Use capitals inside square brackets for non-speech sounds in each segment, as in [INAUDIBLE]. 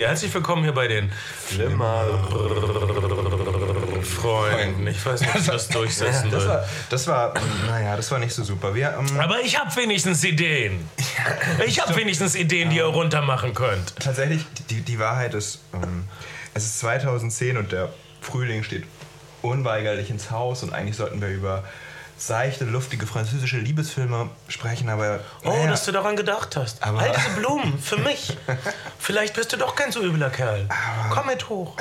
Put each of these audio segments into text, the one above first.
Ja, herzlich willkommen hier bei den Flimmer. Freunden. Ich weiß nicht, ob ich das [LAUGHS] durchsetzen Das will. war, das war, naja, das war nicht so super. Wir, ähm, Aber ich habe wenigstens Ideen. Ich habe wenigstens Ideen, die ihr runter machen könnt. tatsächlich, die, die Wahrheit ist, ähm, es ist 2010 und der Frühling steht unweigerlich ins Haus und eigentlich sollten wir über seichte, luftige französische Liebesfilme sprechen, aber Oh, naja, dass du daran gedacht hast. Aber- All diese Blumen, für mich. Vielleicht bist du doch kein so übler Kerl. Komm mit hoch.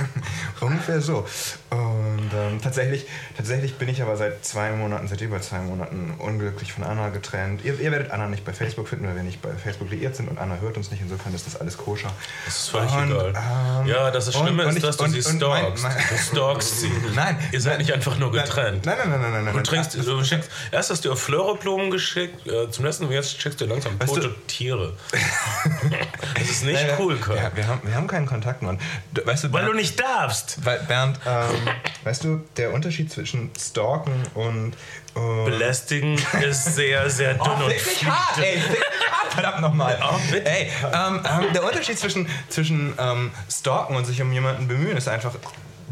[LAUGHS] ungefähr so. Und ähm, tatsächlich, tatsächlich bin ich aber seit zwei Monaten, seit über zwei Monaten unglücklich von Anna getrennt. Ihr, ihr werdet Anna nicht bei Facebook finden, weil wir nicht bei Facebook liiert sind und Anna hört uns nicht. Insofern ist das alles koscher. Das ist völlig Und, egal. ähm, ja, das und- Schlimme und ist, ich- dass du und- sie und mein- stalkst. mein- Du stalkst sie. [LAUGHS] Nein. Ihr seid nicht einfach nur getrennt. Nein, nein, nein, nein, nein. nein. Du trinkst, du schickst, erst hast du ihr Fleureblumen geschickt, äh, zum letzten und jetzt schickst du langsam Weißt tote du- Tiere. [LAUGHS] das ist nicht Nein, cool, Karl. ja, wir, haben, wir haben keinen Kontakt, Mann. Du, weißt du, Weil du Bernd, nicht darfst. weil, Bernd ähm, [LAUGHS] weißt du, der Unterschied zwischen Stalken und. und Belästigen ist sehr, sehr dünn Oh, und mich hart, ey, hart, verdammt nochmal. bitte. ey, ähm, ähm, der Unterschied zwischen, zwischen ähm, Stalken und sich um jemanden bemühen ist einfach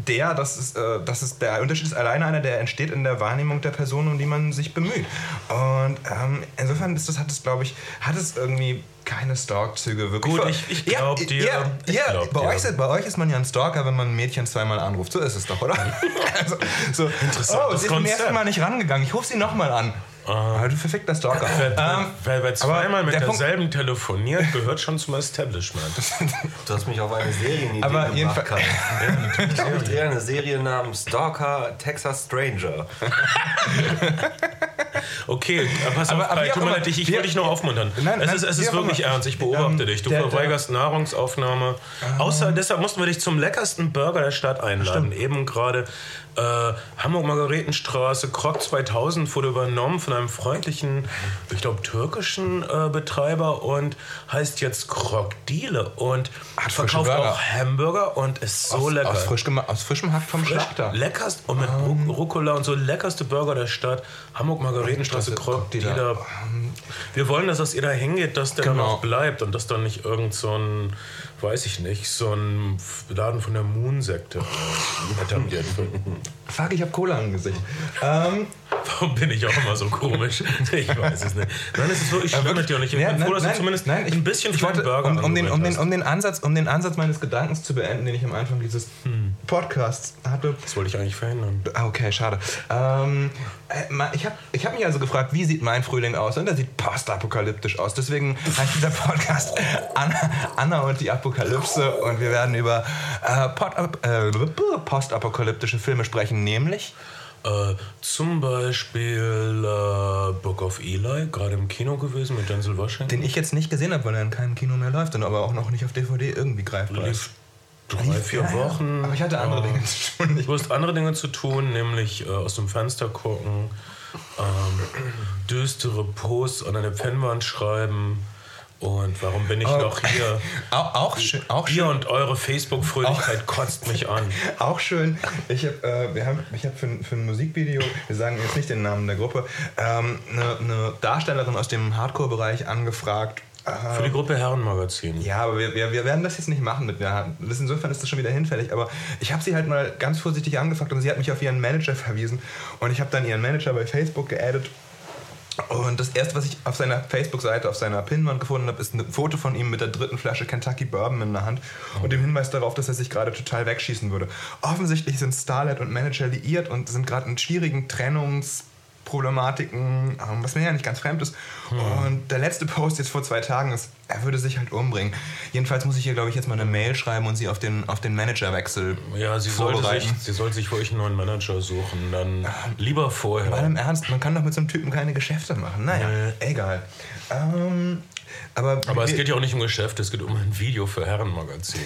der, dass es, äh, dass es der Unterschied ist alleine einer, der entsteht in der Wahrnehmung der Person, um die man sich bemüht. Und ähm, insofern ist das, hat es, glaube ich, hat es irgendwie keine Stalk-Züge wirklich. Gut, ich- ich glaub ja, dir. Ja, Ich ja, glaub bei, dir. Euch, ist- bei euch ist man ja ein Stalker, wenn man ein Mädchen zweimal anruft. So ist es doch, oder? [LAUGHS] also, so, Interessantes Oh, sie ist beim ersten. Mal nicht rangegangen. Ich rufe sie nochmal an. Ah, du verfickter Stalker. Wer, Ähm, wer, wer zweimal mit der Punkt- derselben telefoniert, gehört schon zum Establishment. [LAUGHS] Du hast mich auf eine Serienidee Aber gebracht, jedenfalls- Kai. Ich habe mit dir eine Serie namens Stalker Texas Stranger. [LAUGHS] Okay, aber pass Aber- auf, aber tut mir immer, leid, ich, ich will dich nur aufmuntern. Nein, es ist, es ist wirklich immer. ernst, ich beobachte Ähm, dich. Du der- der- verweigerst Nahrungsaufnahme. Außer deshalb mussten wir dich zum leckersten Burger der Stadt einladen. Eben gerade äh, Hamburg-Margaretenstraße, Krog 2000 wurde übernommen von einem freundlichen, ich glaube, türkischen äh, Betreiber und heißt jetzt Krog Diele und Hat verkauft auch Hamburger und ist so aus, lecker. Aus, frisch aus frischem Hack vom Schlachter. Leckerst und mit Ru- Rucola und so leckerste Burger der Stadt. Hamburg Margaretenstraße, Krog Dealer. Krog Wir wollen, dass das ihr da hingeht, dass der dann Genau. auch bleibt und dass dann nicht irgend so ein, weiß ich nicht, so ein Laden von der Moon-Sekte etabliert wird. Fuck, ich hab Cola im Gesicht. Ähm, Warum bin ich auch immer so komisch? Ich weiß es nicht. Nein, es ist wirklich schlimm mit dir und ich bin ja, froh, dass nein, du zumindest nein, ich, ein bisschen ich wollte, Burger um, um, den, um, den, um, den Ansatz, um den Ansatz meines Gedankens zu beenden, den ich am Anfang dieses Podcasts hatte. Das wollte ich eigentlich verhindern. Ah, okay, schade. Ähm, äh, ich habe ich hab mich also gefragt, wie sieht mein Frühling aus? Und der sieht postapokalyptisch aus. Deswegen heißt dieser Podcast Anna, Anna und die Apokalypse. Und wir werden über äh, äh, postapokalyptische Filme sprechen, nämlich Äh, zum Beispiel äh, Book of Eli, gerade im Kino gewesen mit Denzel Washington. den ich jetzt nicht gesehen habe, weil er in keinem Kino mehr läuft und aber auch noch nicht auf DVD irgendwie greifbar ist. Drei, vier Ja. Wochen. Aber ich hatte andere Dinge zu tun. Du hast andere Dinge zu tun, nämlich äh, aus dem Fenster gucken, ähm, düstere Posts an eine Pennwand schreiben und warum bin ich Oh. noch hier? [LAUGHS] Auch, auch schön. Auch Ihr schön. und eure Facebook-Fröhlichkeit kotzt mich an. [LAUGHS] Auch schön. Ich habe äh, wir haben, ich hab für, ein- für ein Musikvideo, wir sagen jetzt nicht den Namen der Gruppe, ähm, eine, eine Darstellerin aus dem Hardcore-Bereich angefragt. Für die Gruppe Herrenmagazin. ja, aber wir, wir, wir werden das jetzt nicht machen mit der das Insofern ist das schon wieder hinfällig. Aber ich habe sie halt mal ganz vorsichtig angefragt und sie hat mich auf ihren Manager verwiesen. Und ich habe dann ihren Manager bei Facebook geaddet. Und das erste, was ich auf seiner Facebook-Seite, auf seiner Pinwand gefunden habe, ist ein Foto von ihm mit der dritten Flasche Kentucky Bourbon in der Hand und dem Hinweis darauf, dass er sich gerade total wegschießen würde. Offensichtlich sind Starlight und Manager liiert und sind gerade in schwierigen Trennungsproblematiken, ähm, was mir ja nicht ganz fremd ist. Und der letzte Post jetzt vor zwei Tagen ist, er würde sich halt umbringen. Jedenfalls muss ich hier, glaube ich, jetzt mal eine Mail schreiben und sie auf den, auf den Managerwechsel Ja, sie sollte, sich, vorbereiten. sie sollte sich für euch einen neuen Manager suchen. Dann lieber vorher. Mal im Ernst, man kann doch mit so einem Typen keine Geschäfte machen. Naja, egal. Ähm, aber Aber es geht ja auch nicht um Geschäft, es geht um ein Video für Herrenmagazin.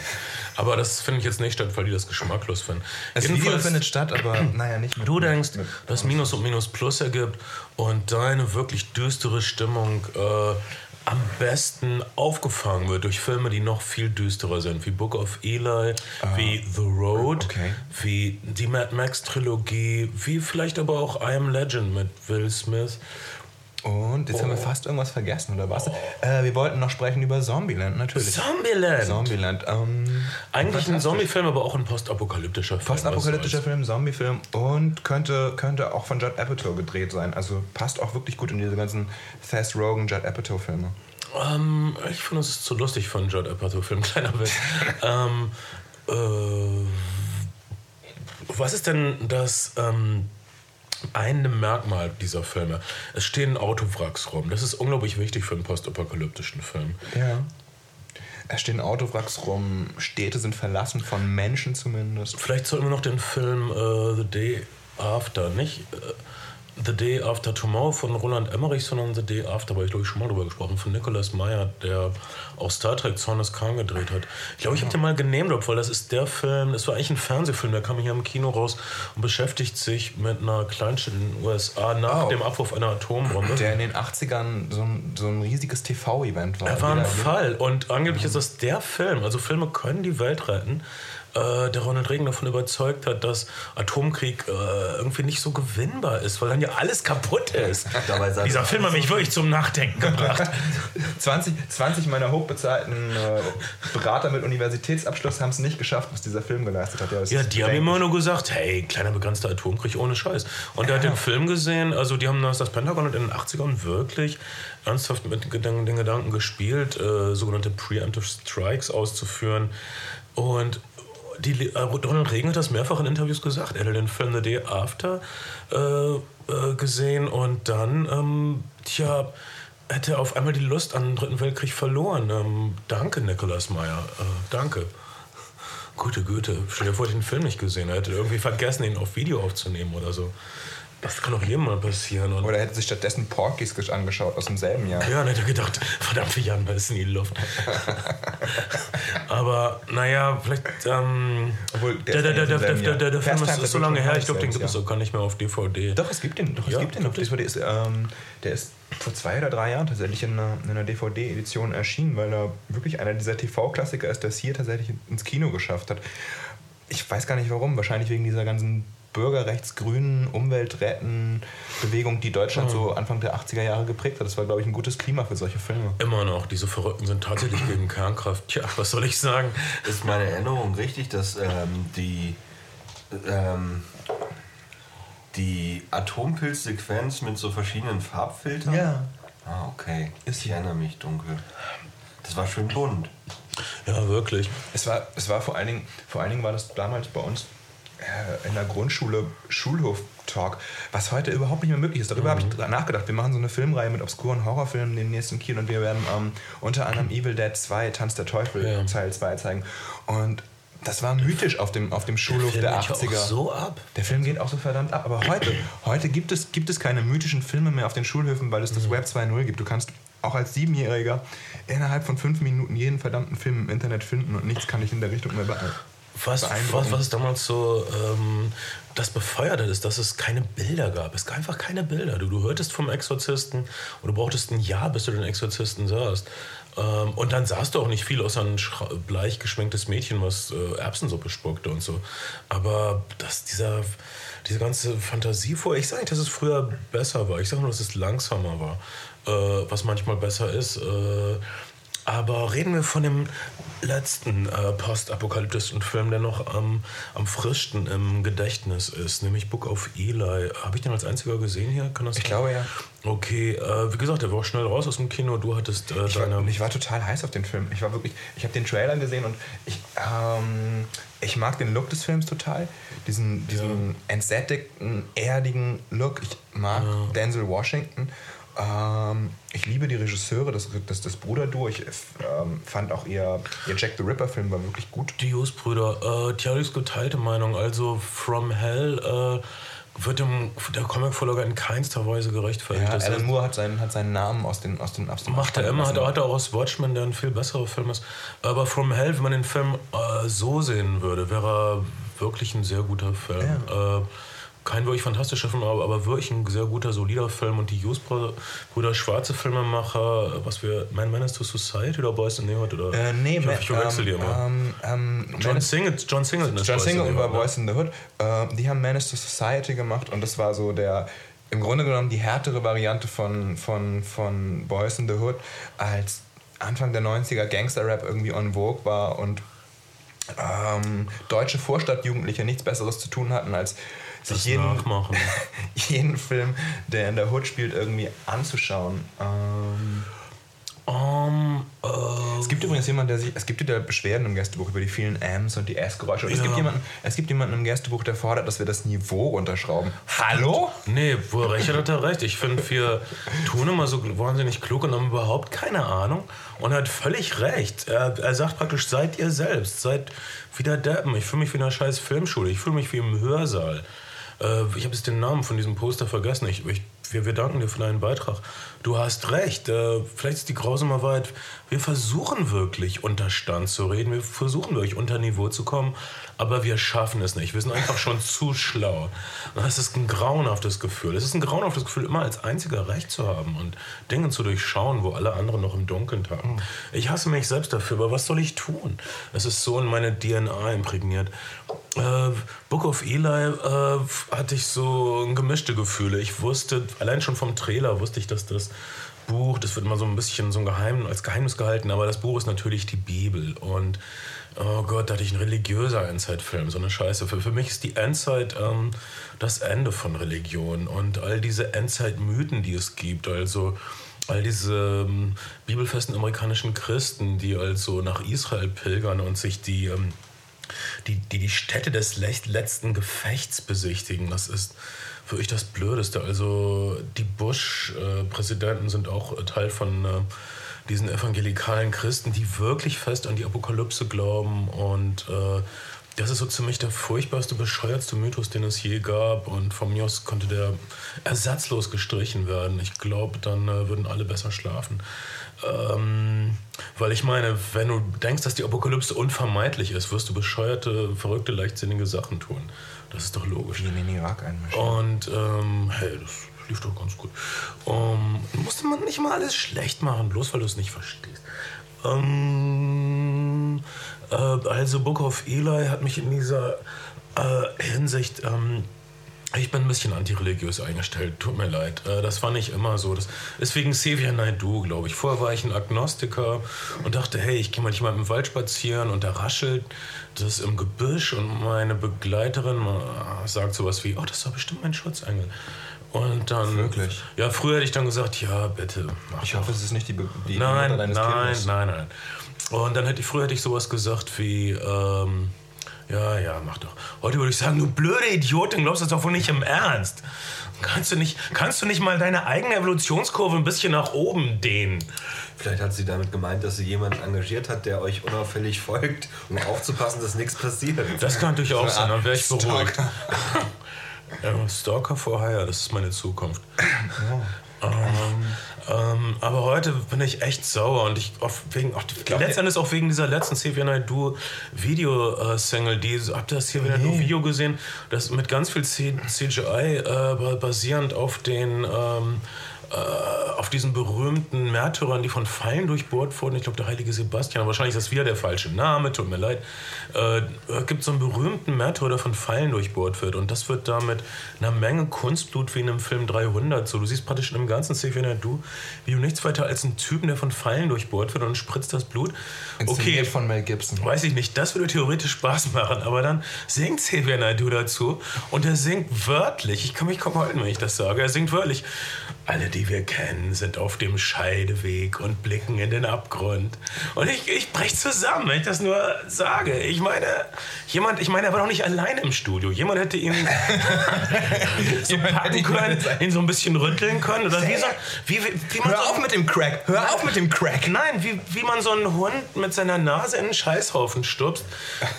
Aber das finde ich jetzt nicht statt, weil die das geschmacklos finden. das Video findet statt, aber [CLEARS THROAT] naja, nicht mit Du denkst, dass Minus und Minus Plus ergibt und deine wirklich düstere Stimmung äh, am besten aufgefangen wird durch Filme, die noch viel düsterer sind, wie Book of Eli, wie The Road, okay. wie die Mad Max Trilogie, wie vielleicht aber auch I Am Legend mit Will Smith. Und jetzt haben wir fast irgendwas vergessen, oder was? Äh, wir wollten noch sprechen über Zombieland, natürlich. Zombieland! Zombieland. Ähm, Eigentlich ein. Zombie-Film, aber auch ein postapokalyptischer Film. Postapokalyptischer Was Film, Zombiefilm und könnte, könnte auch von Judd Apatow gedreht sein. Also passt auch wirklich gut in diese ganzen Seth Rogen, Judd Apatow-Filme. Ähm, ich finde, es ist zu lustig von Judd Apatow-Film, [LAUGHS] kleiner Witz. ähm, äh, was ist denn das ähm, eine Merkmal dieser Filme? Es stehen Autowracks rum. Das ist unglaublich wichtig für einen postapokalyptischen Film. Ja. Es stehen Autowracks rum, Städte sind verlassen von Menschen zumindest. Vielleicht sollten wir noch den Film äh, The Day After, nicht äh, The Day After Tomorrow von Roland Emmerich, sondern The Day After, weil ich glaube ich schon mal drüber gesprochen, von Nicholas Meyer, der auch Star Trek Zorn des Khan gedreht hat. Ich glaube, ich habe den mal genehmt, weil das ist der Film, das war eigentlich ein Fernsehfilm, der kam hier im Kino raus und beschäftigt sich mit einer Kleinstadt in den USA nach Oh. dem Abwurf einer Atombombe. Der in den 80ern so ein, so ein riesiges TV-Event war. Er war ein Fall und angeblich ist das der Film, also Filme können die Welt retten, äh, der Ronald Reagan davon überzeugt hat, dass Atomkrieg äh, irgendwie nicht so gewinnbar ist, weil dann ja alles kaputt ist. [LAUGHS] Dieser er- Film hat mich wirklich zum Nachdenken gebracht. [LAUGHS] 20, 20 meiner hochbezahlten äh, Berater mit Universitätsabschluss haben es nicht geschafft, was dieser Film geleistet hat. Ja, ist die haben immer nur gesagt, hey, kleiner begrenzter Atomkrieg ohne Scheiß. Und er hat den [LAUGHS] Film gesehen, also die haben das, das Pentagon hat in den 80ern wirklich ernsthaft mit den Gedanken gespielt, äh, sogenannte Preemptive Strikes auszuführen. Und die, äh, Ronald Reagan hat das mehrfach in Interviews gesagt. Er hat den Film The Day After äh, äh, gesehen und dann, ähm, tja, hätte er auf einmal die Lust an den Dritten Weltkrieg verloren. Ähm, danke, Nicholas Meyer. Äh, danke. Gute Güte, stell dir vor, ich den Film nicht gesehen. Er hätte irgendwie vergessen, ihn auf Video aufzunehmen oder so. Das kann doch jedem mal passieren. Und Oder er hätte sich stattdessen Porky's angeschaut aus demselben Jahr. ja, dann hätte er gedacht, verdammt, wir jagen beides in die Luft. [LAUGHS] Aber naja, vielleicht. Ähm, Obwohl, der, der der, der, der, der, selben der, der. Film ist, ist so lange her, ich glaube, den gibt es auch gar nicht mehr auf DVD. Doch, es gibt den, doch, es Ja, gibt den auf? DVD. Ist, ähm, der ist vor zwei oder drei Jahren tatsächlich in einer, in einer DVD-Edition erschienen, weil er wirklich einer dieser TV-Klassiker ist, der es hier tatsächlich ins Kino geschafft hat. Ich weiß gar nicht warum, wahrscheinlich wegen dieser ganzen bürgerrechtsgrünen Umweltretten-Bewegung, die Deutschland Hm. so Anfang der 80er Jahre geprägt hat. Das war, glaube ich, ein gutes Klima für solche Filme. Immer noch, diese Verrückten sind tatsächlich gegen Kernkraft. Tja, was soll ich sagen? Ist meine Erinnerung richtig, dass ähm, die, ähm, die Atompilzsequenz mit so verschiedenen Farbfiltern? Ah, okay. Ist ich erinnere mich dunkel. Das war schön bunt. Ja, wirklich. Es war, es war vor allen Dingen, vor allen Dingen war das damals bei uns in der Grundschule Schulhof-Talk, was heute überhaupt nicht mehr möglich ist. Darüber habe ich nachgedacht. Wir machen so eine Filmreihe mit obskuren Horrorfilmen den nächsten Kino und wir werden ähm, unter anderem Evil Dead 2, Tanz der Teufel, Ja. Teil 2 zeigen. Und das war mythisch auf dem, auf dem Schulhof Film der geht ja 80er. auch so ab. Der Film geht auch so verdammt ab. Aber heute, [CLEARS THROAT] heute gibt, es, gibt es keine mythischen Filme mehr auf den Schulhöfen, weil es das Web 2.0 gibt. Du kannst auch als Siebenjähriger innerhalb von fünf Minuten jeden verdammten Film im Internet finden und nichts kann dich in der Richtung mehr beeinflussen. Was, was, was es damals so ähm, das befeuert hat, ist, dass es keine Bilder gab. Es gab einfach keine Bilder. Du, du hörtest vom Exorzisten und du brauchtest ein Jahr, bis du den Exorzisten sahst. Ähm, und dann sahst du auch nicht viel, außer ein bleich geschminktes Mädchen, was äh, Erbsensuppe spuckte und so. Aber dass dieser, diese ganze Fantasie vor, ich sage nicht, dass es früher besser war. Ich sage nur, dass es langsamer war, äh, was manchmal besser ist. Äh, aber reden wir von dem letzten äh, postapokalyptischen Film, der noch am, am frischsten im Gedächtnis ist, nämlich Book of Eli. Habe ich den als einziger gesehen hier? Kann das Ich sein? glaube ja. Okay, äh, wie gesagt, der war auch schnell raus aus dem Kino. Du hattest äh, Ich deine. war, ich war total heiß auf den Film. Ich war wirklich, ich habe den Trailer gesehen und ich, ähm, ich mag den Look des Films total. Diesen, diesen entsättigten, erdigen Look. Ich mag Denzel Washington. Ähm, ich liebe die Regisseure, das, das, das Bruderduo. Ich ähm, fand auch ihr, ihr Jack the Ripper-Film war wirklich gut. Die Hughes-Brüder. Äh, Thierry ist geteilte Meinung. Also From Hell äh, wird dem, der Comic-Vorlage in keinster Weise gerechtfertigt. Ja, Das Alan heißt, Moore hat seinen, hat seinen Namen aus den, aus den dem Macht er immer, hat, hat er auch aus Watchmen, der ein viel besserer Film ist. Aber From Hell, wenn man den Film äh, so sehen würde, wäre er wirklich ein sehr guter Film. Äh, kein wirklich fantastischer Film, aber, aber wirklich ein sehr guter, solider Film. Und die Hughes-Brüder, schwarze Filmemacher, was wir, Man Menace to Society oder Boys in the Hood? Oder? Äh, nee, ich, Ma- hoffe, ich verwechsel die ähm, immer. ähm, ähm, John, Singleton, John Singleton John Singleton war ne? Boys in the Hood. Äh, die haben Menace to Society gemacht und das war so der im Grunde genommen die härtere Variante von, von, von Boys in the Hood, als Anfang der 90er Gangster-Rap irgendwie on Vogue war und ähm, deutsche Vorstadtjugendliche nichts Besseres zu tun hatten, als sich jeden, [LAUGHS] jeden Film, der in der Hood spielt, irgendwie anzuschauen. Ähm, um, uh, es gibt übrigens jemanden, der sich. Es gibt wieder Beschwerden im Gästebuch über die vielen Ms und die S-Geräusche. Ja. Es, gibt jemanden, es gibt jemanden im Gästebuch, der fordert, dass wir das Niveau runterschrauben. Hallo? Nee, wo recht hat er recht. Ich finde, wir tun immer so wahnsinnig klug und haben überhaupt keine Ahnung. Und er hat völlig recht. Er, er sagt praktisch, seid ihr selbst. Seid wieder Deppen. Ich fühle mich wie in einer scheiß Filmschule. Ich fühle mich wie im Hörsaal. Äh, ich habe jetzt den Namen von diesem Poster vergessen. Ich, ich wir, wir danken dir für deinen Beitrag. Du hast recht. Äh, vielleicht ist die grausame Wahrheit, wir versuchen wirklich unter Stand zu reden. Wir versuchen wirklich unter Niveau zu kommen. Aber wir schaffen es nicht. Wir sind einfach schon [LAUGHS] zu schlau. Das ist ein grauenhaftes Gefühl. Es ist ein grauenhaftes Gefühl, immer als Einziger Recht zu haben und Dinge zu durchschauen, wo alle anderen noch im Dunkeln tagen. Ich hasse mich selbst dafür, aber was soll ich tun? Es ist so in meine DNA imprägniert. Äh, Book of Eli äh, hatte ich so gemischte Gefühle. Ich wusste, allein schon vom Trailer wusste ich, dass das Buch, das wird immer so ein bisschen so ein Geheim, als Geheimnis gehalten, aber das Buch ist natürlich die Bibel. Und oh Gott, da hatte ich einen religiöser Endzeitfilm, so eine Scheiße. Für, für mich ist die Endzeit ähm, das Ende von Religion und all diese Endzeitmythen, die es gibt. Also all diese ähm, bibelfesten amerikanischen Christen, die also nach Israel pilgern und sich die, ähm, die, die, die Stätte des letzten Gefechts besichtigen. Das ist für ich das Blödeste. Also die Bush-Präsidenten sind auch Teil von äh, diesen evangelikalen Christen, die wirklich fest an die Apokalypse glauben und äh, das ist so ziemlich der furchtbarste, bescheuertste Mythos, den es je gab. Und von mir aus konnte der ersatzlos gestrichen werden. Ich glaube, dann äh, würden alle besser schlafen. Ähm, weil ich meine, wenn du denkst, dass die Apokalypse unvermeidlich ist, wirst du bescheuerte, verrückte, leichtsinnige Sachen tun. Das ist doch logisch. Wie in den Irak einmischen. Und ähm, hey, das lief doch ganz gut. Ähm, musste man nicht mal alles schlecht machen, bloß weil du es nicht verstehst. Ähm, äh, also Book of Eli hat mich in dieser äh, Hinsicht ähm, ich bin ein bisschen antireligiös eingestellt, tut mir leid. Äh, das war nicht immer so. Das ist wegen Xavier Naidoo, glaube ich. Vorher war ich ein Agnostiker und dachte, hey, ich gehe manchmal im Wald spazieren und da raschelt das im Gebüsch und meine Begleiterin sagt sowas wie, oh, das war bestimmt mein Schutzengel. Und dann. Wirklich? Ja, früher hätte ich dann gesagt, ja, bitte. ich hoffe, es ist nicht die, Be die nein, Mutter deines nein, Kindes. Nein, nein, nein. Und dann hätte ich, früher hätte ich sowas gesagt wie, ähm, ja, ja, mach doch. Heute würde ich sagen, du blöde Idiotin, glaubst du das doch wohl nicht im Ernst. Kannst du nicht, kannst du nicht mal deine eigene Evolutionskurve ein bisschen nach oben dehnen? Vielleicht hat sie damit gemeint, dass sie jemanden engagiert hat, der euch unauffällig folgt, um aufzupassen, dass nichts passiert. Das kann natürlich auch sein, dann wäre ich beruhigt. Stalker for Hire, das ist meine Zukunft. Ja. Ähm, ähm, aber heute bin ich echt sauer und ich auch wegen, auch, letztendlich auch wegen dieser letzten Xavier Naidoo Video-Single, die habt ihr das hier wieder nee. Video gesehen, das mit ganz viel CGI äh, basierend auf den ähm, äh, auf diesen berühmten Märtyrern, die von Pfeilen durchbohrt wurden. Ich glaube, der heilige Sebastian, wahrscheinlich ist das wieder der falsche Name, tut mir leid. Äh, gibt so einen berühmten Märtyrer, der von Pfeilen durchbohrt wird. Und das wird da mit einer Menge Kunstblut wie in einem Film 300. So, du siehst praktisch in dem ganzen Szene, du, wie du nichts weiter als einen Typen, der von Pfeilen durchbohrt wird und spritzt das Blut. Okay, von Mel Gibson. Weiß ich nicht, das würde theoretisch Spaß machen, aber dann singt Xavier Naidoo dazu und er singt wörtlich, ich kann mich kaum halten, wenn ich das sage, er singt wörtlich, alle, die wir kennen, sind auf dem Scheideweg und blicken in den Abgrund. Und ich, ich brech zusammen, wenn ich das nur sage. Ich meine, jemand, ich meine, er war doch nicht allein im Studio. Jemand hätte ihn [LAUGHS] so packen können, ihn so ein bisschen rütteln können. Oder wie so, wie, wie, man Hör so, auf mit dem Crack! Hör auf mit dem Crack! Nein, wie, wie man so einen Hund mit seiner Nase in einen Scheißhaufen stupst,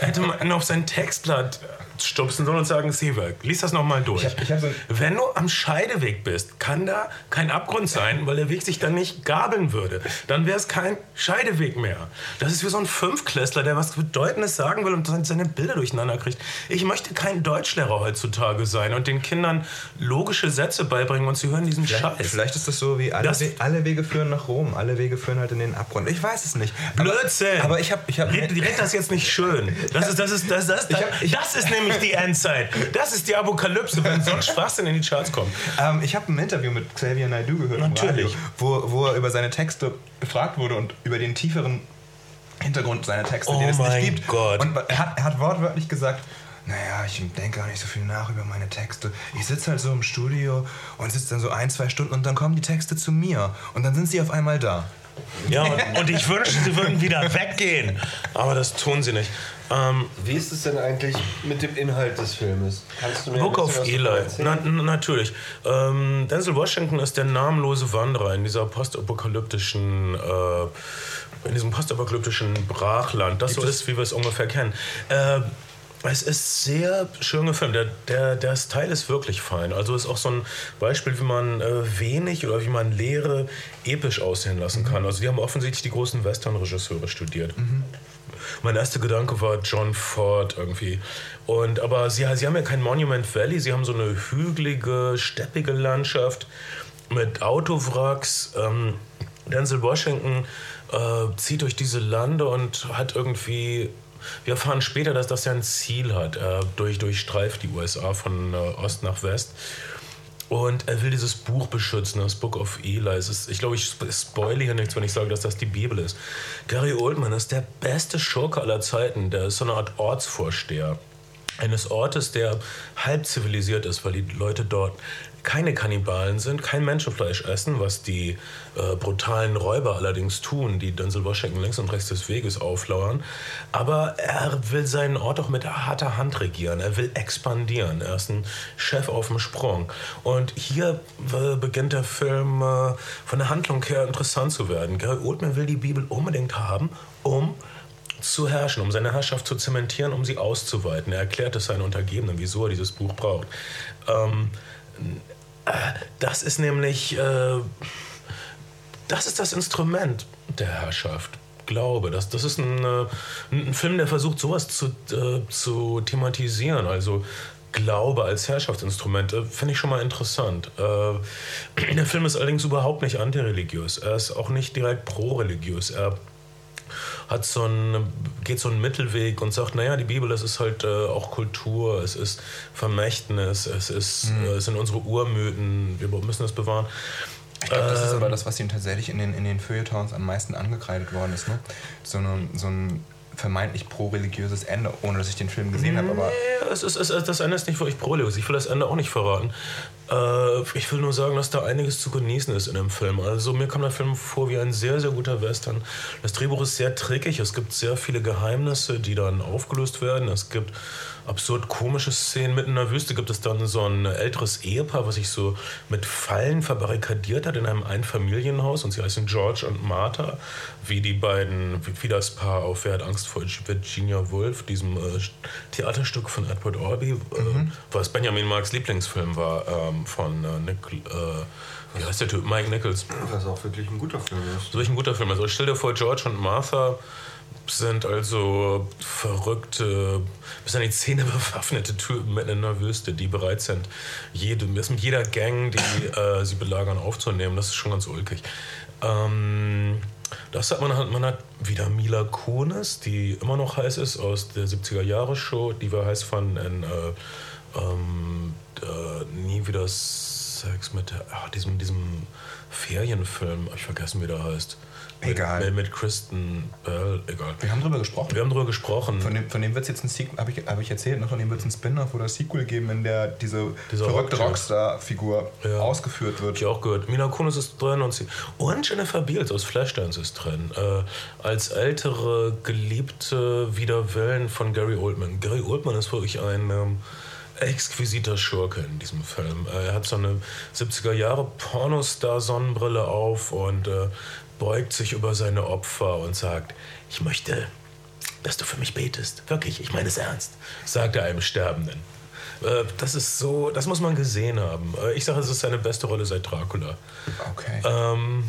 hätte man ihn auf sein Textblatt stupsen sollen und sagen, Seewerk, lies das nochmal durch. Ich hab, ich hab so Wenn du am Scheideweg bist, kann da kein Abgrund sein, weil der Weg sich dann nicht gabeln würde. Dann wäre es kein Scheideweg mehr. Das ist wie so ein Fünfklässler, der was Bedeutendes sagen will und seine Bilder durcheinander kriegt. Ich möchte kein Deutschlehrer heutzutage sein und den Kindern logische Sätze beibringen und sie hören diesen vielleicht, Scheiß. Vielleicht ist das so wie alle, We alle Wege führen nach Rom, alle Wege führen halt in den Abgrund. Ich weiß es nicht. Blödsinn! Aber, aber ich habe... Ich hab, red, red das jetzt nicht schön. Das ist, das ist, das, das, das, hab, das ist nämlich die Endzeit. Das ist die Apokalypse, wenn so ein Schwachsinn in die Charts kommt. Ähm, ich habe ein Interview mit Xavier Naidoo gehört. Natürlich. Radio, wo, wo er über seine Texte befragt wurde und über den tieferen Hintergrund seiner Texte, oh den es nicht gibt. Gott. Und er hat, er hat wortwörtlich gesagt, naja, ich denke gar nicht so viel nach über meine Texte. Ich sitze halt so im Studio und sitze dann so ein, zwei Stunden und dann kommen die Texte zu mir. Und dann sind sie auf einmal da. Ja, und ich wünschte, sie würden wieder weggehen. Aber das tun sie nicht. Ähm, Wie ist es denn eigentlich mit dem Inhalt des Filmes? Kannst du mir Book of Eli. Na, natürlich. Ähm, Denzel Washington ist der namenlose Wanderer in dieser postapokalyptischen, äh, in diesem postapokalyptischen Brachland, das so ist, wie wir es ungefähr kennen. Äh, es ist sehr schön gefilmt. Der, der, der Style ist wirklich fein. Also ist auch so ein Beispiel, wie man äh, wenig oder wie man Leere episch aussehen lassen kann. Also die haben offensichtlich die großen Western-Regisseure studiert. Mhm. Mein erster Gedanke war John Ford irgendwie. Und, aber sie, sie haben ja kein Monument Valley, sie haben so eine hügelige, steppige Landschaft mit Autowracks. Ähm, Denzel Washington äh, zieht durch diese Lande und hat irgendwie wir erfahren später, dass das ja ein Ziel hat. Er durch, durchstreift die USA von äh, Ost nach West. Und er will dieses Buch beschützen, das Book of Eli. Ist, ich glaube, ich spoile hier nichts, wenn ich sage, dass das die Bibel ist. Gary Oldman ist der beste Schurke aller Zeiten. Der ist so eine Art Ortsvorsteher eines Ortes, der halb zivilisiert ist, weil die Leute dort keine Kannibalen sind, kein Menschenfleisch essen, was die äh, brutalen Räuber allerdings tun, die Denzel Washington links und rechts des Weges auflauern. Aber er will seinen Ort auch mit harter Hand regieren. Er will expandieren. Er ist ein Chef auf dem Sprung. Und hier äh, beginnt der Film äh, von der Handlung her interessant zu werden. Gary Oldman will die Bibel unbedingt haben, um zu herrschen, um seine Herrschaft zu zementieren, um sie auszuweiten. Er erklärt es seinen Untergebenen, wieso er dieses Buch braucht. Ähm, das ist nämlich, äh, das ist das Instrument der Herrschaft. Glaube, das, das ist ein, äh, ein Film, der versucht, sowas zu, äh, zu thematisieren. Also Glaube als Herrschaftsinstrument, äh, finde ich schon mal interessant. Äh, der Film ist allerdings überhaupt nicht antireligiös. Er ist auch nicht direkt pro-religiös. Er hat so einen, geht so einen Mittelweg und sagt, naja, die Bibel, das ist halt äh, auch Kultur, es ist Vermächtnis, es, ist, mhm. äh, es sind unsere Urmythen, wir müssen das bewahren. Ich glaube, das ist aber ähm, das, was ihm tatsächlich in den, in den Feuilletons am meisten angekreidet worden ist. Ne? So, eine, so ein vermeintlich pro-religiöses Ende, ohne dass ich den Film gesehen habe. Aber nee, es ist, es, das Ende ist nicht wirklich pro-religiös. Ich will das Ende auch nicht verraten. Äh, ich will nur sagen, dass da einiges zu genießen ist in dem Film. Also mir kommt der Film vor wie ein sehr, sehr guter Western. Das Drehbuch ist sehr trickig. Es gibt sehr viele Geheimnisse, die dann aufgelöst werden. Es gibt absurd komische Szenen. Mitten in der Wüste gibt es dann so ein älteres Ehepaar, was sich so mit Fallen verbarrikadiert hat in einem Einfamilienhaus. Und sie heißen George und Martha, wie die beiden, wie das Paar auf Wer hat Angst vor Virginia Woolf, diesem äh, Theaterstück von Edward Orby, äh, mhm. was Benjamin Marks Lieblingsfilm war, ähm, von äh, Nick, äh, wie heißt der Typ? Mike Nichols. Was auch wirklich ein guter Film ist. Wirklich ein guter Film. Also stell dir vor, George und Martha sind also verrückte, bis an die Zähne [LAUGHS] bewaffnete Typen in der Wüste, die bereit sind, jede, mit jeder Gang, die äh, sie belagern, aufzunehmen. Das ist schon ganz ulkig. Ähm, das hat man, hat man hat wieder Mila Kunis, die immer noch heiß ist aus der 70er-Jahre-Show, die wir heiß fanden in äh, ähm, äh, Nie wieder Sex mit ach, diesem, diesem Ferienfilm, ich vergessen, wie der heißt. Egal. Mit, mit Kristen Bell, egal. Wir haben drüber gesprochen. Wir haben drüber gesprochen. Von dem, von dem wird es jetzt ein Sequel, habe ich, hab ich erzählt, ne? von dem wird es ein Spin-off oder Sequel geben, in der diese Dieser verrückte Rockstar-Figur ja. ausgeführt wird. Ich auch gehört. Mina Kunis ist drin und, sie, und Jennifer Beals aus Flashdance ist drin. Äh, als ältere, geliebte Widerwillen von Gary Oldman. Gary Oldman ist wirklich ein... Ähm, exquisiter Schurke in diesem Film. Äh, er hat so eine 70er Jahre Pornostar-Sonnenbrille auf und äh, beugt sich über seine Opfer und sagt, ich möchte, dass du für mich betest. Wirklich, ich meine es ernst, sagt er einem Sterbenden. Äh, das ist so, das muss man gesehen haben. Äh, ich sage, es ist seine beste Rolle seit Dracula. Okay. Ähm,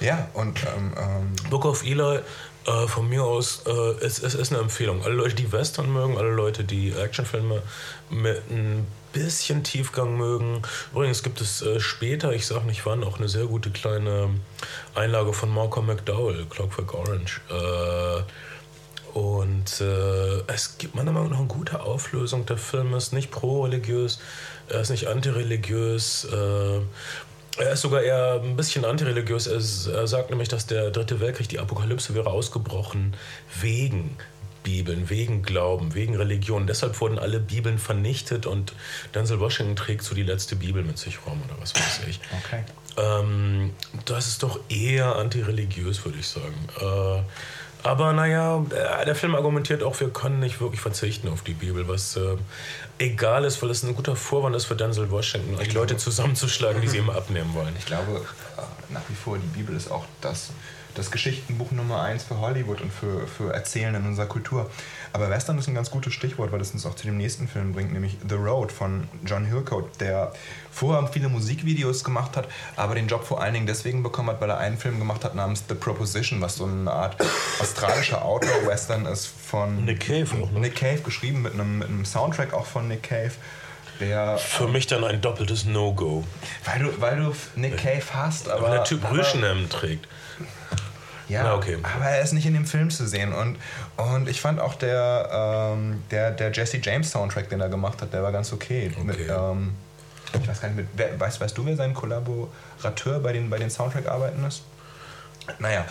ja, und ähm, ähm, Book of Eli, äh, von mir aus, äh, es, es ist eine Empfehlung. Alle Leute, die Western mögen, alle Leute, die Actionfilme mit ein bisschen Tiefgang mögen. Übrigens gibt es äh, später, ich sage nicht wann, auch eine sehr gute kleine Einlage von Malcolm McDowell, Clockwork Orange. Äh, und äh, es gibt meiner Meinung nach eine gute Auflösung. Der Film ist nicht pro-religiös, er ist nicht antireligiös. Äh, er ist sogar eher ein bisschen antireligiös. Er, sagt nämlich, dass der dritte Weltkrieg, die Apokalypse wäre ausgebrochen wegen Bibeln, wegen Glauben, wegen Religion. Deshalb wurden alle Bibeln vernichtet und Denzel Washington trägt so die letzte Bibel mit sich rum oder was weiß ich. okay. Ähm, das ist doch eher antireligiös, würde ich sagen. Äh, aber naja, der Film argumentiert auch, wir können nicht wirklich verzichten auf die Bibel, was äh, egal ist, weil es ein guter Vorwand ist für Denzel Washington, die Leute zusammenzuschlagen, die sie ihm abnehmen wollen. Ich glaube äh, nach wie vor, die Bibel ist auch das das Geschichtenbuch Nummer eins für Hollywood und für, für Erzählen in unserer Kultur. Aber Western ist ein ganz gutes Stichwort, weil es uns auch zu dem nächsten Film bringt, nämlich The Road von John Hillcoat, der vorher viele Musikvideos gemacht hat, aber den Job vor allen Dingen deswegen bekommen hat, weil er einen Film gemacht hat namens The Proposition, was so eine Art australischer Outdoor-Western ist von Nick Cave auch, ne? Nick Cave, geschrieben mit einem, mit einem Soundtrack auch von Nick Cave. Der, Für mich dann ein doppeltes No-Go. weil, du, weil du Nick Cave hast, aber. Wenn der Typ Rüschenhemd trägt. Ja, Na, okay. aber er ist nicht in dem Film zu sehen. Und, und ich fand auch der, ähm, der, der Jesse James Soundtrack, den er gemacht hat, der war ganz okay. Mit, ähm, ich weiß gar nicht, mit, wer, weißt, weißt du, wer sein Kollaborateur bei den, bei den Soundtrack-Arbeiten ist? Naja,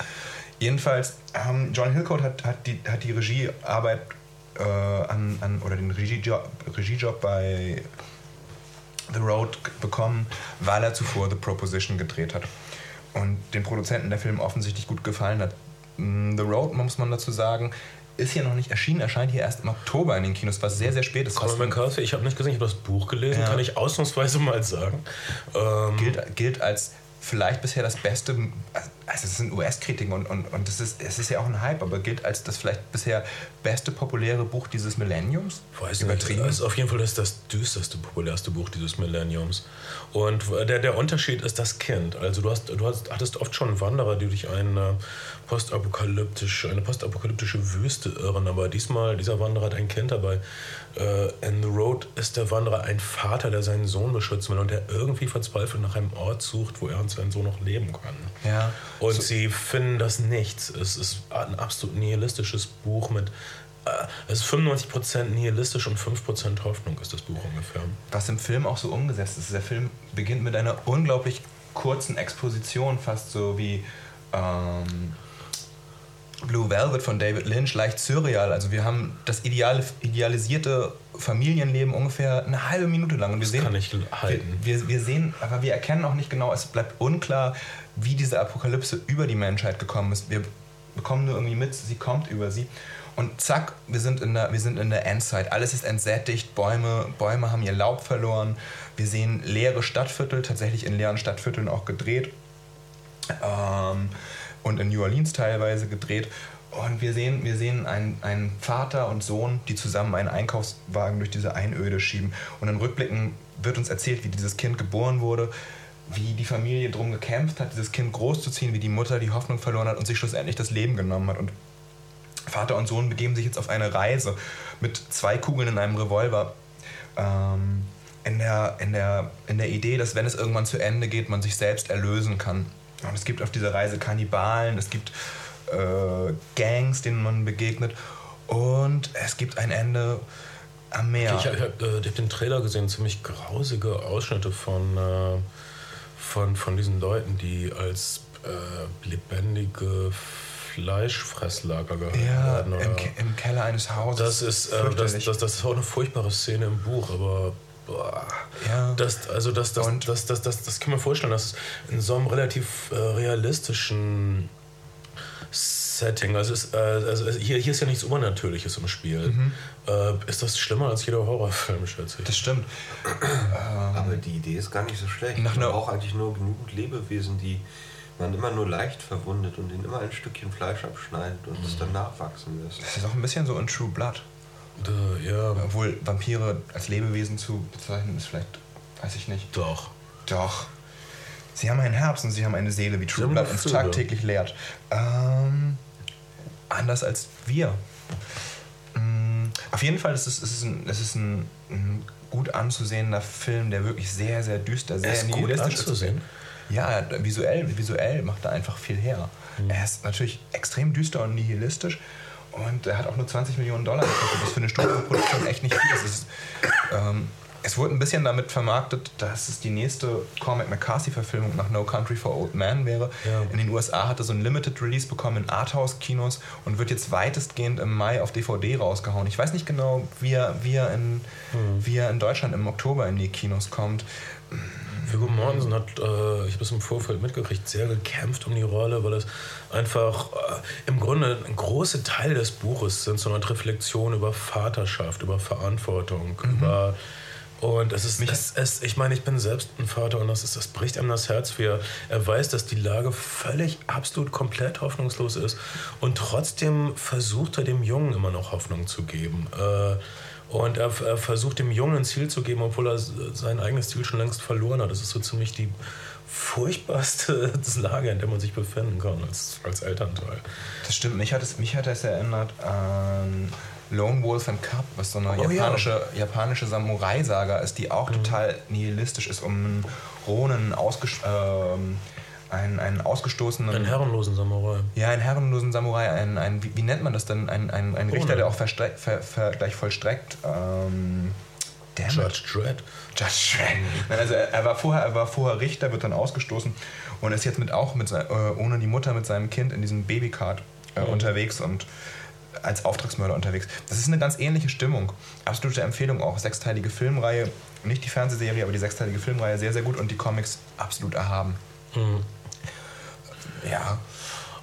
jedenfalls, ähm, John Hillcoat hat, hat, die, hat die Regiearbeit äh, an, an, oder den Regiejob, Regiejob bei The Road bekommen, weil er zuvor The Proposition gedreht hat. Und den Produzenten der Film offensichtlich gut gefallen hat. Mm, The Road, muss man dazu sagen, ist hier noch nicht erschienen, erscheint hier erst im Oktober in den Kinos, was sehr, sehr spät ist. Colin McCarthy, ich habe nicht gesehen, ich habe das Buch gelesen, Ja. kann ich ausnahmsweise mal sagen. Ähm, gilt, gilt als vielleicht bisher das beste, also es sind US-Kritiken und, und, und es, ist, es ist ja auch ein Hype, aber gilt als das vielleicht bisher beste populäre Buch dieses Millenniums. Weiß Übertrieben. nicht. Das ist auf jeden Fall das, das düsterste, populärste Buch dieses Millenniums. Und der, der Unterschied ist das Kind. Also du, hast, du hast, hattest oft schon Wanderer, die durch eine postapokalyptische, eine postapokalyptische Wüste irren, aber diesmal, dieser Wanderer hat ein Kind dabei. Äh, in The Road ist der Wanderer ein Vater, der seinen Sohn beschützen will und der irgendwie verzweifelt nach einem Ort sucht, wo er und sein Sohn noch leben kann. Ja. Und So- sie finden das nichts. Es ist ein absolut nihilistisches Buch mit. Äh, es ist 95% nihilistisch und 5% Hoffnung ist das Buch ungefähr. was im Film auch so umgesetzt ist. Der Film beginnt mit einer unglaublich kurzen Exposition, fast so wie ähm, Blue Velvet von David Lynch, leicht surreal. Also wir haben das ideale, idealisierte Familienleben ungefähr eine halbe Minute lang. Und wir Das sehen, kann ich halten. Wir, wir, wir sehen, aber wir erkennen auch nicht genau, es bleibt unklar, wie diese Apokalypse über die Menschheit gekommen ist. Wir bekommen nur irgendwie mit, sie kommt über sie. Und zack, wir sind in der, wir sind in der Endzeit. Alles ist entsättigt, Bäume, Bäume haben ihr Laub verloren. Wir sehen leere Stadtviertel, tatsächlich in leeren Stadtvierteln auch gedreht. Ähm, und in New Orleans teilweise gedreht. Und wir sehen, wir sehen einen, einen Vater und Sohn, die zusammen einen Einkaufswagen durch diese Einöde schieben. Und in Rückblicken wird uns erzählt, wie dieses Kind geboren wurde, wie die Familie drum gekämpft hat, dieses Kind großzuziehen, wie die Mutter die Hoffnung verloren hat und sich schlussendlich das Leben genommen hat. Und Vater und Sohn begeben sich jetzt auf eine Reise mit zwei Kugeln in einem Revolver. Ähm, in, der, in, der, in der Idee, dass wenn es irgendwann zu Ende geht, man sich selbst erlösen kann. Und es gibt auf dieser Reise Kannibalen, es gibt äh, Gangs, denen man begegnet. Und es gibt ein Ende am Meer. Ich habe hab, äh, ich hab den Trailer gesehen, ziemlich grausige Ausschnitte von, äh, von, von diesen Leuten, die als äh, lebendige Fleischfresslager gehalten ja, werden. im, Ke im Keller eines Hauses. Das ist, äh, das, das, das ist auch eine furchtbare Szene im Buch, aber boah, Ja. das, also das, das, Und- das, das, das, das kann man vorstellen, dass in so einem relativ äh, realistischen Setting, also, es, äh, also hier, hier ist ja nichts Übernatürliches im Spiel, äh, ist das schlimmer als jeder Horrorfilm, schätze ich. das stimmt. Aber die Idee ist gar nicht so schlecht. Nach man braucht eigentlich nur genügend Lebewesen, die man immer nur leicht verwundet und ihnen immer ein Stückchen Fleisch abschneidet und es dann nachwachsen lässt. Das ist auch ein bisschen so in True Blood. Da, ja. Obwohl Vampire als Lebewesen zu bezeichnen ist vielleicht, weiß ich nicht. Doch. Doch. Sie haben ein Herz und sie haben eine Seele, wie True Blood uns tagtäglich lehrt. Ähm, anders als wir. Mhm. Auf jeden Fall ist es, es ist ein, es ist ein, ein gut anzusehender Film, der wirklich sehr, sehr düster, sehr ist nihilistisch gut anzusehen. ist. Ja, visuell, visuell macht er einfach viel her. Mhm. Er ist natürlich extrem düster und nihilistisch und er hat auch nur 20 Millionen Dollar gekostet, was für eine Studioproduktion echt nicht viel ist. Ähm, es wurde ein bisschen damit vermarktet, dass es die nächste Cormac McCarthy-Verfilmung nach No Country for Old Men wäre. Ja. In den USA hat er so ein Limited Release bekommen in Arthouse-Kinos und wird jetzt weitestgehend im Mai auf DVD rausgehauen. Ich weiß nicht genau, wie er, wie er, in, mhm. wie er in Deutschland im Oktober in die Kinos kommt. Viggo Mortensen hat, äh, ich habe es im Vorfeld mitgekriegt, sehr gekämpft um die Rolle, weil es einfach äh, im Grunde ein großer Teil des Buches sind so eine Reflexion über Vaterschaft, über Verantwortung, mhm. über und es ist, es, es, ich meine, ich bin selbst ein Vater und das, ist, das bricht einem das Herz, wie er, er weiß, dass die Lage völlig, absolut, komplett hoffnungslos ist. Und trotzdem versucht er dem Jungen immer noch Hoffnung zu geben. Äh, und er, er, versucht dem Jungen ein Ziel zu geben, obwohl er sein eigenes Ziel schon längst verloren hat. Das ist so ziemlich die furchtbarste [LAUGHS] Lage, in der man sich befinden kann als, als Elternteil. Das stimmt. Mich hat es, mich hat es erinnert an Lone Wolf and Cub, was so eine oh, japanische, ja. japanische Samurai-Saga ist, die auch mhm. total nihilistisch ist, um einen Ronen ausges äh, einen, einen ausgestoßenen. Einen herrenlosen Samurai. Ja, einen herrenlosen Samurai. Ein, ein, wie, wie nennt man das denn? Ein, ein, ein Richter, der auch ver, ver, gleich vollstreckt. Ähm, Judge Dredd. Judge Dredd. Nein, also er, er, war vorher, er war vorher Richter, wird dann ausgestoßen und ist jetzt mit auch mit, äh, ohne die Mutter mit seinem Kind in diesem Babycard äh, mhm. unterwegs und als Auftragsmörder unterwegs. Das ist eine ganz ähnliche Stimmung. Absolute Empfehlung auch. Sechsteilige Filmreihe, nicht die Fernsehserie, aber die sechsteilige Filmreihe sehr, sehr gut und die Comics absolut erhaben. Mhm. Ja.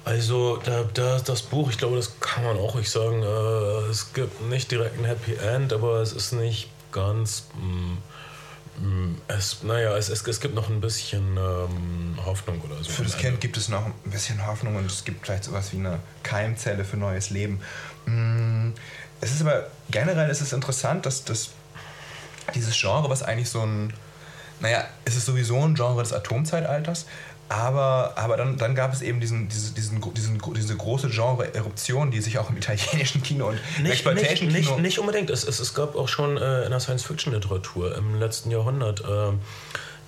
Also da, da, das Buch, ich glaube, das kann man auch nicht sagen. Äh, es gibt nicht direkt ein Happy End, aber es ist nicht ganz. Mh, mm, Mm, es, naja, es, es, es gibt noch ein bisschen ähm, Hoffnung oder so. Für das Kind gibt es noch ein bisschen Hoffnung und es gibt vielleicht sowas wie eine Keimzelle für neues Leben. Mm, es ist aber generell ist es interessant, dass, dass dieses Genre, was eigentlich so ein, naja, es ist sowieso ein Genre des Atomzeitalters, aber, aber dann, dann gab es eben diesen, diesen, diesen, diesen, diese große Genre-Eruption, die sich auch im italienischen Kino und nicht, Exploitation Kino... Nicht, nicht unbedingt. Es, es, es gab auch schon äh, in der Science-Fiction-Literatur im letzten Jahrhundert... Äh,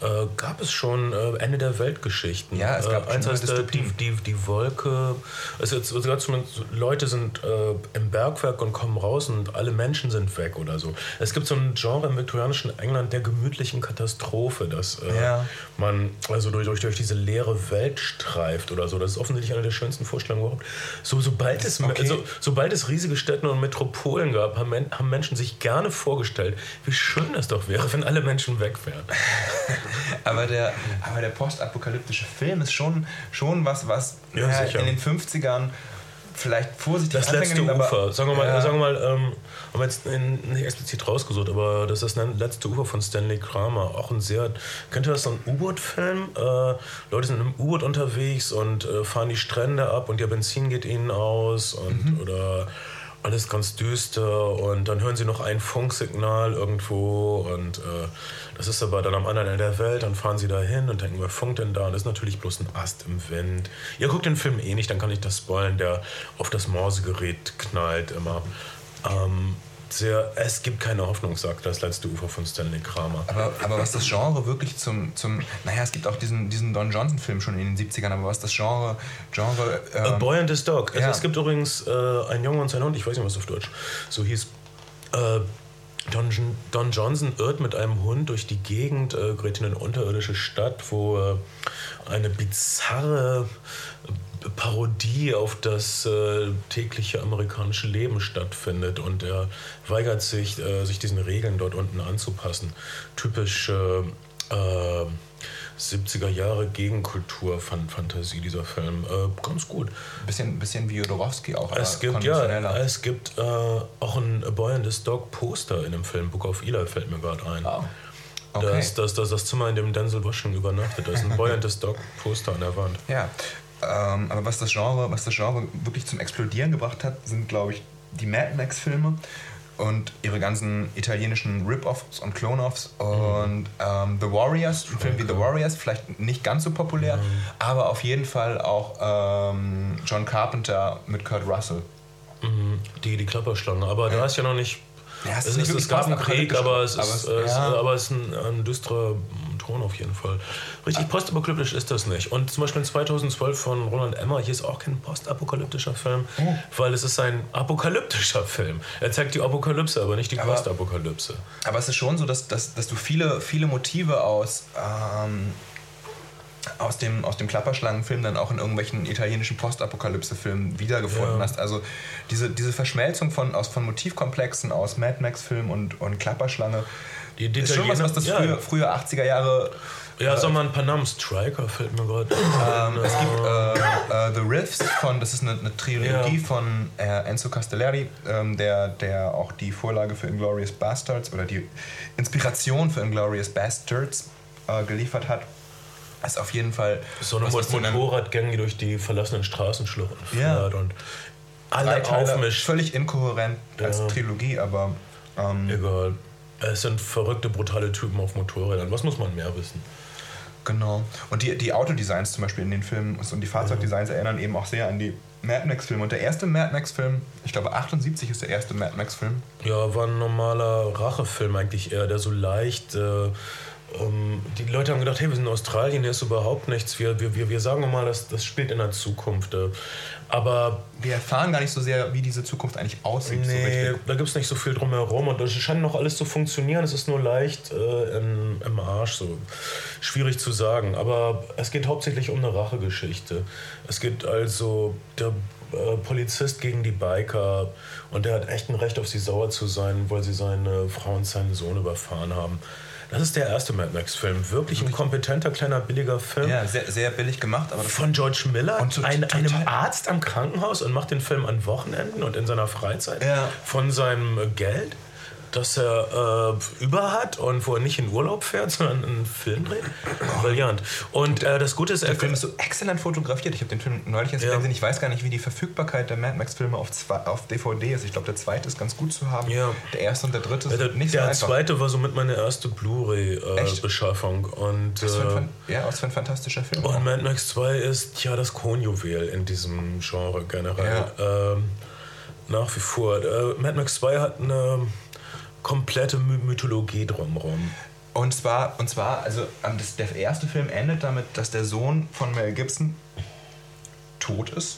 äh, gab es schon äh, Ende der Weltgeschichten. Ja, es gab äh, eins heißt, die, die, die Wolke. Es ist sogar Leute sind äh, im Bergwerk und kommen raus und alle Menschen sind weg oder so. Es gibt so ein Genre im viktorianischen England der gemütlichen Katastrophe, dass äh, ja. man also durch, durch, durch, diese leere Welt streift oder so. Das ist offensichtlich eine der schönsten Vorstellungen überhaupt. So, sobald, es, okay. so, sobald es riesige Städte und Metropolen gab, haben, haben Menschen sich gerne vorgestellt, wie schön es doch wäre, wenn alle Menschen weg wären. [LAUGHS] [LAUGHS] aber der, aber der postapokalyptische Film ist schon, schon was, was ja, ja, in den 50ern vielleicht vorsichtig Das letzte Ufer. Sagen wir mal, ja. sagen wir mal ähm, haben wir jetzt nicht explizit rausgesucht, aber das ist das letzte Ufer von Stanley Kramer. Auch ein sehr, kennt ihr das, so ein U-Boot-Film? Äh, Leute sind im U-Boot unterwegs und äh, fahren die Strände ab und ihr Benzin geht ihnen aus und mhm. oder alles ganz düster und dann hören sie noch ein Funksignal irgendwo und äh, das ist aber dann am anderen Ende der Welt, dann fahren sie da hin und denken, wer funkt denn da? Und das ist natürlich bloß ein Ast im Wind. Ihr guckt den Film eh nicht, dann kann ich das spoilen, der auf das Morsegerät knallt immer. Ähm, sehr, es gibt keine Hoffnung, sagt das letzte Ufer von Stanley Kramer. Aber, aber was das Genre wirklich zum, zum. Naja, es gibt auch diesen, diesen Don Johnson-Film schon in den 70ern, aber was das Genre. Genre ähm, A Boy and His Dog. Also ja. Es gibt übrigens äh, ein Junge und sein Hund, ich weiß nicht, was auf Deutsch so hieß. Äh, Don, Don, Johnson irrt mit einem Hund durch die Gegend, äh, gerät in eine unterirdische Stadt, wo äh, eine bizarre Parodie auf das äh, tägliche amerikanische Leben stattfindet und er weigert sich, äh, sich diesen Regeln dort unten anzupassen. Typisch äh, 70er Jahre Gegenkultur Fantasie dieser Film. Äh, ganz gut. Bisschen, bisschen wie Jodorowsky auch. Es gibt, ja, es gibt äh, auch ein Boy and His Dog Poster in dem Film Book of Eli, fällt mir gerade ein. Oh. Okay. Das, das, das, das Zimmer, in dem Denzel Washington übernachtet. Da ist ein Boy and His Dog Poster an der Wand. Ja, ähm, aber was das, Genre, was das Genre wirklich zum Explodieren gebracht hat, sind, glaube ich, die Mad Max-Filme. und ihre ganzen italienischen Rip-Offs und Clone-Offs und mhm. ähm, The Warriors, ein Film wie The Warriors, vielleicht nicht ganz so populär, mhm. aber auf jeden Fall auch ähm, John Carpenter mit Kurt Russell. Mhm. Die, die Klapperschlange, aber ja. da ist ja noch nicht ja, es, es, ist, es gab einen Krieg, aber es, aber ist, es, ja. aber es ist ein, ein düsterer Ton auf jeden Fall. Richtig postapokalyptisch ist das nicht. Und zum Beispiel in 2012 von Roland Emmer, hier ist auch kein postapokalyptischer Film, oh. weil es ist ein apokalyptischer Film. Er zeigt die Apokalypse, aber nicht die Postapokalypse. Aber es ist schon so, dass, dass, dass du viele, viele Motive aus... Ähm aus dem, aus dem Klapperschlangenfilm dann auch in irgendwelchen italienischen Postapokalypse-Filmen wiedergefunden ja. hast. Also diese, diese Verschmelzung von, aus, von Motivkomplexen aus Mad Max-Film und, und Klapperschlange die, die ist schon was, was das ja. frühe, frühe 80er Jahre ja, sag mal, ein Panam Striker fällt mir gerade. Ähm, es gibt äh, äh, The Riffs von, das ist eine, eine Trilogie ja. von äh, Enzo Castellari, ähm, der, der auch die Vorlage für Inglorious Bastards oder die Inspiration für Inglorious Bastards äh, geliefert hat. Ist auf jeden Fall. So eine Motorradgang, die durch die verlassenen Straßenschluchten fährt ja. und alle aufmischt. Völlig inkohärent als ja. Trilogie, aber. Ähm, Egal. Es sind verrückte, brutale Typen auf Motorrädern. Was muss man mehr wissen? Genau. Und die, die Autodesigns zum Beispiel in den Filmen und die Fahrzeugdesigns ja. erinnern eben auch sehr an die Mad Max-Filme. Und der erste Mad Max-Film, ich glaube 78 ist der erste Mad Max-Film. Ja, war ein normaler Rachefilm eigentlich eher, der so leicht. Äh, ähm, die Leute haben gedacht, hey, wir sind in Australien, hier ist überhaupt nichts. Wir, wir, wir sagen mal, das, das spielt in der Zukunft. Äh, aber wir erfahren gar nicht so sehr, wie diese Zukunft eigentlich aussieht. Nee, so da gibt es nicht so viel drumherum und es scheint noch alles zu funktionieren. Es ist nur leicht äh, im, im Arsch, so schwierig zu sagen. Aber es geht hauptsächlich um eine Rachegeschichte. Es geht also der äh, Polizist gegen die Biker und der hat echt ein Recht auf sie sauer zu sein, weil sie seine Frau und seinen Sohn überfahren haben. Das ist der erste Mad Max-Film. Wirklich ein kompetenter, kleiner, billiger Film. Ja, sehr, sehr billig gemacht. Aber Von George Miller, und so, ein, einem Arzt am Krankenhaus und macht den Film an Wochenenden und in seiner Freizeit. Ja. Von seinem Geld das er äh, über hat und wo er nicht in Urlaub fährt, [LAUGHS] sondern einen Film dreht. Brillant. Und äh, das Gute ist, der Film ist so exzellent fotografiert. Ich habe den Film neulich erst ja. gesehen. Ich weiß gar nicht, wie die Verfügbarkeit der Mad Max-Filme auf, auf DVD ist. Ich glaube, der zweite ist ganz gut zu haben. Ja. Der erste und der dritte sind ja, der, nicht so Der einfach. zweite war somit meine erste Blu-ray-Beschaffung. Äh, was, für ein, äh, ja, was für ein fantastischer Film. Und auch. Mad Max 2 ist ja das Kronjuwel in diesem Genre generell. Ja. Ähm, nach wie vor. Äh, Mad Max 2 hat eine komplette Mythologie drumherum. Und zwar, und zwar, also ähm, der erste Film endet damit, dass der Sohn von Mel Gibson tot ist.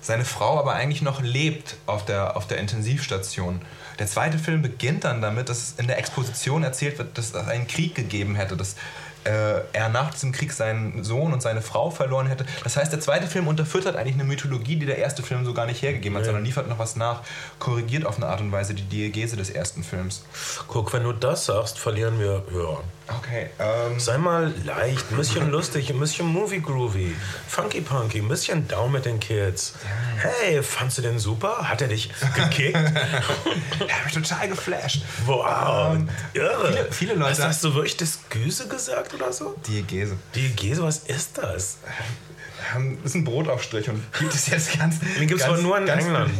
Seine Frau aber eigentlich noch lebt auf der, auf der Intensivstation. Der zweite Film beginnt dann damit, dass in der Exposition erzählt wird, dass es einen Krieg gegeben hätte, dass äh, er nach diesem Krieg seinen Sohn und seine Frau verloren hätte. Das heißt, der zweite Film unterfüttert eigentlich eine Mythologie, die der erste Film so gar nicht hergegeben hat, sondern liefert noch was nach, korrigiert auf eine Art und Weise die Diegese des ersten Films. Guck, wenn du das sagst, verlieren wir Hörer. Okay. Ähm Sei mal leicht, ein bisschen [LAUGHS] lustig, ein bisschen movie groovy, funky punky, ein bisschen down mit den Kids. Hey, fandst du den super? Hat er dich gekickt? [LAUGHS] er hat mich total geflasht. Wow, ähm, irre. Viele, viele Leute. Was hast du wirklich das Güse gesagt oder so? Diegese. Diegese, was ist das? Ähm, das ist ein Brotaufstrich und gibt es jetzt ganz. Den gibt es aber nur in England.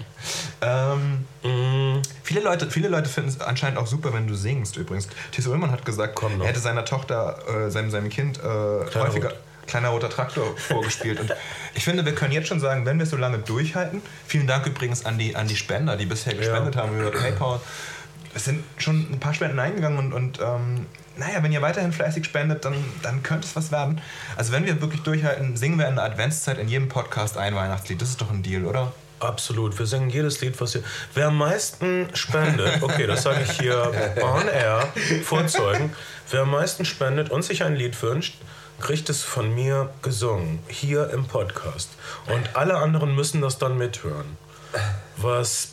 [LAUGHS] ähm, mm. viele, Leute, viele Leute finden es anscheinend auch super, wenn du singst übrigens. Thies Ullmann hat gesagt, er hätte seiner Tochter, äh, seinem, seinem Kind äh, häufiger. Rot. Kleiner roter Traktor vorgespielt. Und ich finde, wir können jetzt schon sagen, wenn wir so lange durchhalten, vielen Dank übrigens an die, an die Spender, die bisher gespendet ja. haben über PayPal. Es sind schon ein paar Spenden eingegangen und, und ähm, naja, wenn ihr weiterhin fleißig spendet, dann, dann könnte es was werden. Also wenn wir wirklich durchhalten, singen wir in der Adventszeit in jedem Podcast ein Weihnachtslied. Das ist doch ein Deal, oder? Absolut. Wir singen jedes Lied, was ihr. Wer am meisten spendet, okay, das sage ich hier on air, vorzeugen. Wer am meisten spendet und sich ein Lied wünscht, kriegt es von mir gesungen, hier im Podcast. Und alle anderen müssen das dann mithören. Was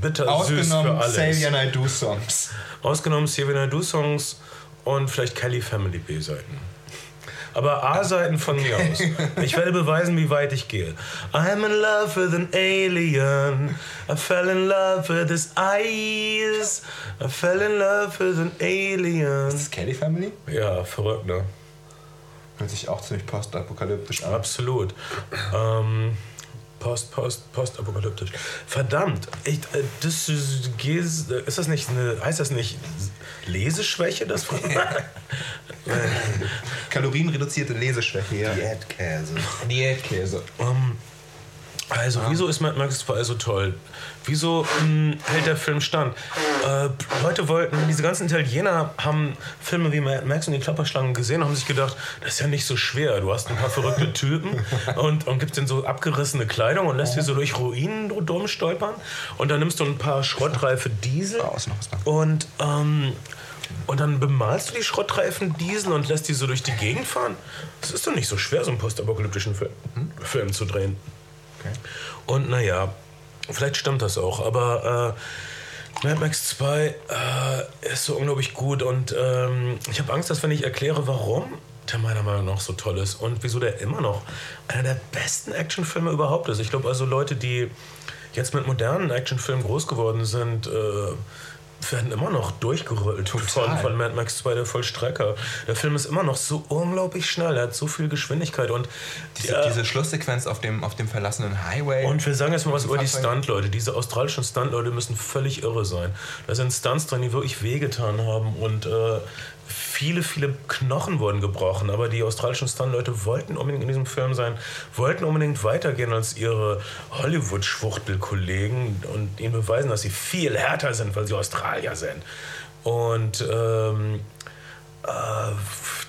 bitter süß für alle. Ausgenommen I Do Songs. Ausgenommen I Do Songs und vielleicht Kelly Family B-Seiten. Aber A-Seiten von mir aus. Ich werde beweisen, wie weit ich gehe. I'm in love with an alien. I fell in love with his eyes. I fell in love with an alien. Ist das Kelly Family? Ja, verrückt, ne? Hört sich auch ziemlich postapokalyptisch an. Absolut. Ähm, Post, Post, Postapokalyptisch. Verdammt, ich, äh, das ist, ist das nicht eine, heißt das nicht Leseschwäche? Das [LAUGHS] Kalorienreduzierte Leseschwäche, ja. Diätkäse. Diätkäse. Um, also, ah. wieso ist Mad Max 2 so toll? Wieso mh, hm, hält der Film stand? Äh, Leute wollten, diese ganzen Italiener haben Filme wie Mad Max und die Klapperschlangen gesehen und haben sich gedacht, das ist ja nicht so schwer. Du hast ein paar verrückte Typen [LAUGHS] und, und gibst denen so abgerissene Kleidung und lässt die so durch Ruinen dumm stolpern. Und dann nimmst du ein paar schrottreife Diesel und, ähm, und dann bemalst du die Schrottreifen Diesel und lässt die so durch die Gegend fahren. Das ist doch nicht so schwer, so einen postapokalyptischen Film, hm? Film zu drehen. Okay. Und naja, vielleicht stimmt das auch, aber äh, Mad Max 2 äh, ist so unglaublich gut und ähm, ich habe Angst, dass wenn ich erkläre, warum der meiner Meinung nach so toll ist und wieso der immer noch einer der besten Actionfilme überhaupt ist. Ich glaube also Leute, die jetzt mit modernen Actionfilmen groß geworden sind, äh, werden immer noch durchgerollt von, von Mad Max 2, der Vollstrecker. Der Film ist immer noch so unglaublich schnell, er hat so viel Geschwindigkeit und diese, ja, diese Schlusssequenz auf dem, auf dem verlassenen Highway. Und wir sagen jetzt mal was über die Stuntleute. Diese australischen Stuntleute müssen völlig irre sein. Da sind Stunts drin, die wirklich wehgetan haben und äh, viele, viele Knochen wurden gebrochen, aber die australischen Stunt-Leute wollten unbedingt in diesem Film sein, wollten unbedingt weitergehen als ihre Hollywood-Schwuchtel-Kollegen und ihnen beweisen, dass sie viel härter sind, weil sie Australier sind. Und ähm, äh,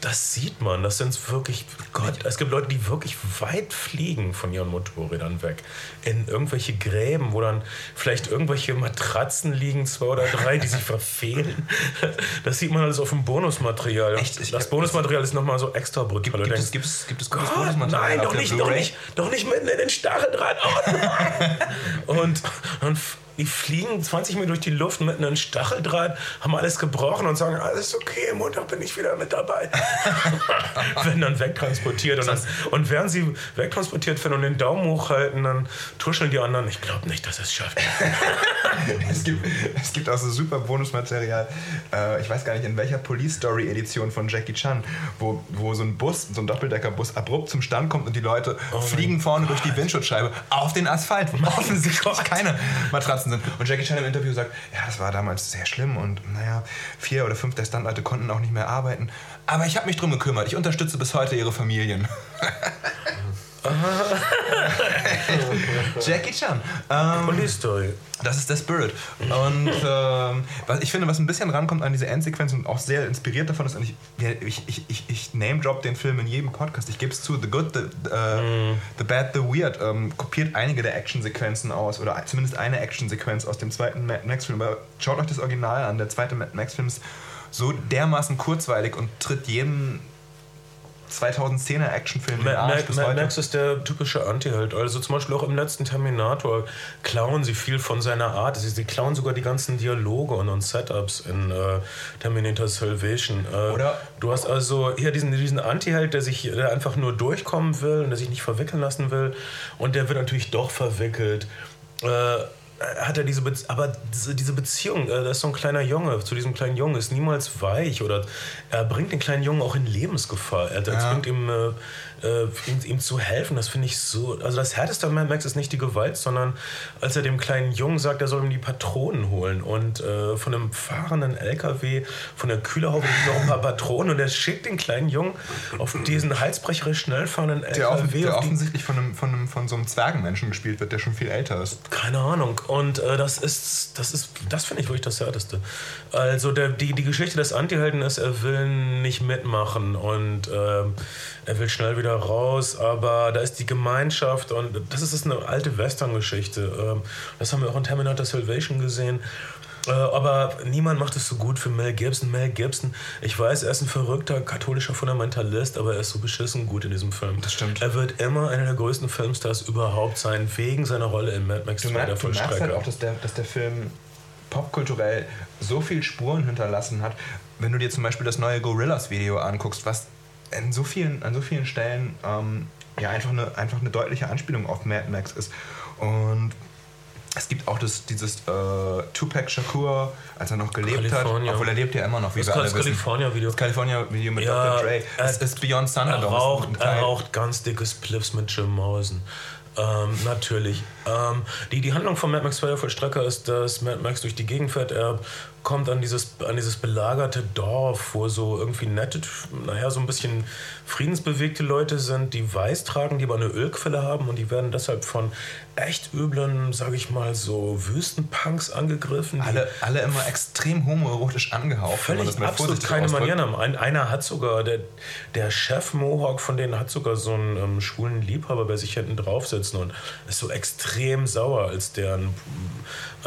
das sieht man. Das sind wirklich, Gott, es gibt Leute, die wirklich weit fliegen von ihren Motorrädern weg. In irgendwelche Gräben, wo dann vielleicht irgendwelche Matratzen liegen, zwei oder drei, die sich [LAUGHS] verfehlen. Das sieht man alles auf dem Bonusmaterial. Echt? Das Bonusmaterial ist nochmal so extra brutal. Gibt, gibt, es, gibt, es, gibt es gutes Bonusmaterial? Nein, doch nicht, doch nicht, doch nicht mitten in den Stacheldraht. Oh [LAUGHS] und, und die fliegen 20 Meter durch die Luft mit einem Stacheldraht, haben alles gebrochen und sagen, alles okay, Montag bin ich wieder mit dabei. [LAUGHS] werden dann wegtransportiert. Und, dann, und während sie wegtransportiert werden und den Daumen hochhalten, dann tuscheln die anderen, ich glaube nicht, dass es schafft. [LAUGHS] es, gibt, es gibt auch so super Bonusmaterial, äh, ich weiß gar nicht, in welcher Police Story Edition von Jackie Chan, wo, wo so ein Bus, so ein Doppeldeckerbus abrupt zum Stand kommt und die Leute oh fliegen vorne Gott. durch die Windschutzscheibe auf den Asphalt, wo offensichtlich keine Matratzen sind. Und Jackie Chan im Interview sagt, ja, das war damals sehr schlimm und naja, vier oder fünf der Stuntleute konnten auch nicht mehr arbeiten. Aber ich habe mich drum gekümmert. Ich unterstütze bis heute ihre Familien. [LAUGHS] [LAUGHS] Jackie Chan. Ähm, Police Story. Das ist der Spirit. Und ähm, was ich finde, was ein bisschen rankommt an diese Endsequenz und auch sehr inspiriert davon ist, und ich, ich, ich, ich, ich name-drop den Film in jedem Podcast. Ich gebe es zu, The Good, the, uh, mm. the Bad, The Weird ähm, kopiert einige der Actionsequenzen aus oder zumindest eine Actionsequenz aus dem zweiten Mad Max-Film. Aber schaut euch das Original an. Der zweite Mad Max-Film ist so dermaßen kurzweilig und tritt jedem 2010er Actionfilm Arsch bis Mad Max ist der typische Anti-Held. Also zum Beispiel auch im letzten Terminator klauen sie viel von seiner Art. Sie, sie klauen sogar die ganzen Dialoge und, und Setups in äh, Terminator Salvation. Äh, Oder du hast also hier diesen, diesen Anti-Held, der sich der einfach nur durchkommen will und der sich nicht verwickeln lassen will. Und der wird natürlich doch verwickelt. Äh, hat er diese, Be aber diese Beziehung, äh, da ist so ein kleiner Junge zu diesem kleinen Jungen, ist niemals weich oder er bringt den kleinen Jungen auch in Lebensgefahr. Er, ja. bringt ihm äh, ihm, ihm, zu helfen, das finde ich so. Also das härteste an Mad Max ist nicht die Gewalt, sondern als er dem kleinen Jungen sagt, er soll ihm die Patronen holen und äh, von einem fahrenden LKW, von der Kühlerhaube noch ein paar Patronen und er schickt den kleinen Jungen auf diesen halsbrecherisch schnell fahrenden LKW. Der, offen, der offensichtlich von, einem, von, einem, von so einem Zwergenmenschen gespielt wird, der schon viel älter ist. Keine Ahnung. Und äh, das ist, das ist, das finde ich wirklich das Härteste. Also der, die, die Geschichte des Antihelden ist, er will nicht mitmachen und äh, er will schnell wieder raus, aber da ist die Gemeinschaft und das ist eine alte Western-Geschichte. Ähm, das haben wir auch in Terminator Salvation gesehen. Äh, aber niemand macht es so gut für Mel Gibson. Mel Gibson, ich weiß, er ist ein verrückter katholischer Fundamentalist, aber er ist so beschissen gut in diesem Film. Das stimmt. Er wird immer einer der größten Filmstars überhaupt sein, wegen seiner Rolle in Mad Max 2 der Du merkst halt auch, dass der, dass der Film popkulturell so viel Spuren hinterlassen hat. Wenn du dir zum Beispiel das neue Gorillas-Video anguckst, was an so vielen, an so vielen Stellen ähm, ja einfach eine, einfach eine deutliche Anspielung auf Mad Max ist. Und es gibt auch das, dieses äh, Tupac Shakur, als er noch gelebt California. hat, obwohl er lebt ja immer noch, wie das wir alle wissen. California-Video. Das California-Video mit ja, Dr. Dre. Es ist Beyond Thunderdome. Er raucht, er raucht ganz dickes Spliffs mit Jim Morrison. Ähm, natürlich. Ähm, die, die Handlung von Mad Max Feuervollstrecker ist, dass Mad Max durch die Gegend fährt. Er kommt an dieses, an dieses belagerte Dorf, wo so irgendwie nette, naja, so ein bisschen friedensbewegte Leute sind, die weiß tragen, die aber eine Ölquelle haben und die werden deshalb von echt üblen, sag ich mal, so Wüstenpunks angegriffen. Alle, alle immer extrem homoerotisch angehaucht. Völlig absolut keine Manieren haben. Ein, einer hat sogar, der, der Chef Mohawk von denen hat sogar so einen ähm, schwulen Liebhaber bei sich hinten draufsitzen und ist so extrem sauer, als der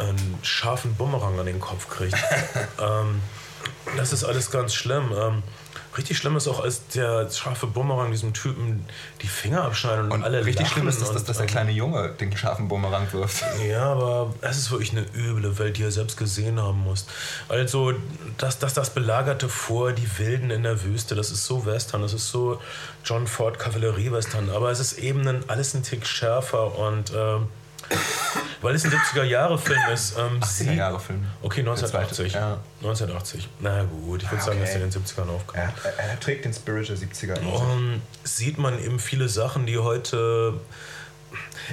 einen, scharfen Bumerang an den Kopf kriegt. [LAUGHS] ähm, das ist alles ganz schlimm. Ähm, richtig schlimm ist auch, als der scharfe Bumerang diesem Typen die Finger abschneidet und, und alle Richtig schlimm ist, dass, dass der kleine Junge den scharfen Bumerang wirft. Ja, aber es ist wirklich eine üble Welt, die er selbst gesehen haben muss. Also, dass das, das belagerte vor, die Wilden in der Wüste, das ist so Western, das ist so John Ford Kavallerie-Western, aber es ist eben ein, alles ein Tick schärfer und... Äh, [COUGHS] weil es ein 70er-Jahre-Film ist. Ähm, 80er-Jahre-Film. Okay, 1980. Ja. 1980. Na gut, ich würde ah, sagen, dass er in den 70ern aufkam. Er, er, er, trägt den Spirit der 70er. Und sieht man eben viele Sachen, die heute.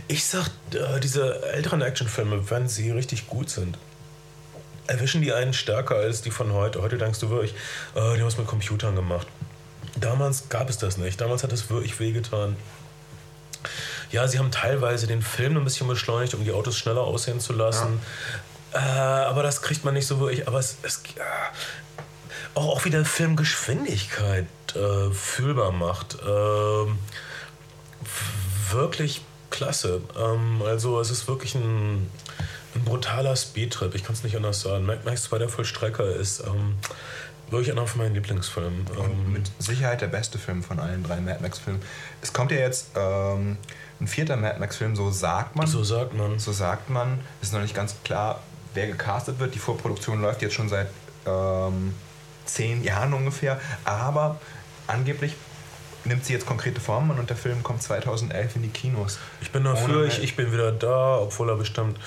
Ich sag, äh, diese älteren Actionfilme, wenn sie richtig gut sind, erwischen die einen stärker als die von heute. Heute denkst du wirklich, äh, die haben es mit Computern gemacht. Damals gab es das nicht. Damals hat es wirklich wehgetan. Ja, sie haben teilweise den Film ein bisschen beschleunigt, um die Autos schneller aussehen zu lassen. Ja. Äh, aber das kriegt man nicht so wirklich. Aber es, es äh, auch, auch wieder Filmgeschwindigkeit äh, fühlbar macht. Ähm, wirklich klasse. Ähm, also es ist wirklich ein, ein brutaler Speedtrip. Ich kann es nicht anders sagen. Max 2 der Vollstrecker ist ähm, wirklich einer von meinen Lieblingsfilmen. Ähm, mit Sicherheit der beste Film von allen drei Mad Max-Filmen. Es kommt ja jetzt ähm, ein vierter Mad Max-Film, so sagt man. So sagt man. So sagt man. Es ist noch nicht ganz klar, wer gecastet wird. Die Vorproduktion läuft jetzt schon seit ähm, zehn Jahren ungefähr. Aber angeblich nimmt sie jetzt konkrete Formen und der Film kommt 2011 in die Kinos. Ich bin dafür, ich, ich bin wieder da, obwohl er bestimmt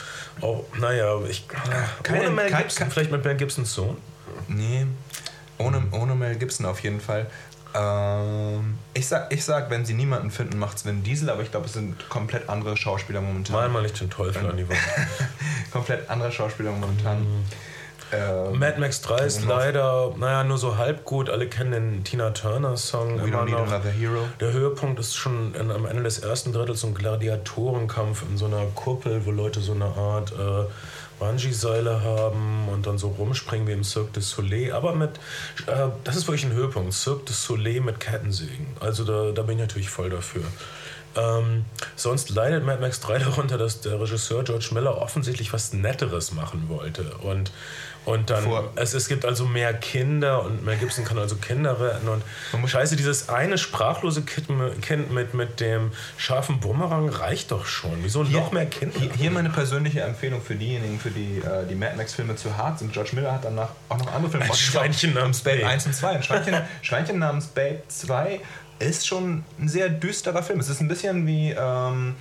auch, naja, ich, keine, ohne Mel Gibson, vielleicht mit Mel Gibsons Sohn? Nee, ohne, ohne Mel Gibson auf jeden Fall. Ähm, ich, sag, ich sag, wenn sie niemanden finden, macht es Vin Diesel, aber ich glaube, es sind komplett andere Schauspieler momentan. Mal mal nicht den Teufel an die Wand. [LAUGHS] komplett andere Schauspieler momentan. Mhm. Ähm, Mad Max 3 ist leider, naja, nur so halb gut. Alle kennen den Tina Turner-Song immer noch. Der Höhepunkt ist schon in, am Ende des ersten Drittels so ein Gladiatorenkampf in so einer Kuppel, wo Leute so eine Art äh, Bungee-Seile haben und dann so rumspringen wie im Cirque du Soleil. Aber mit, äh, das ist wirklich ein Höhepunkt. Cirque du Soleil mit Kettensägen. Also da, da bin ich natürlich voll dafür. Ähm, sonst leidet Mad Max 3 darunter, dass der Regisseur George Miller offensichtlich was Netteres machen wollte. Und und dann, es, es gibt also mehr Kinder und Mel Gibson kann also Kinder retten. Und scheiße, dieses eine sprachlose Kind mit, mit dem scharfen Bumerang reicht doch schon. Wieso hier, noch mehr Kinder? Hier, hier, meine persönliche Empfehlung für diejenigen, für die äh, die Mad Max-Filme zu hart sind. George Miller hat danach auch noch andere Filme gemacht. Schweinchen namens Babe 1 und 2. Ein Schweinchen, [LAUGHS] Schweinchen namens Babe 2 ist schon ein sehr düsterer Film. Es ist ein bisschen wie... Ähm,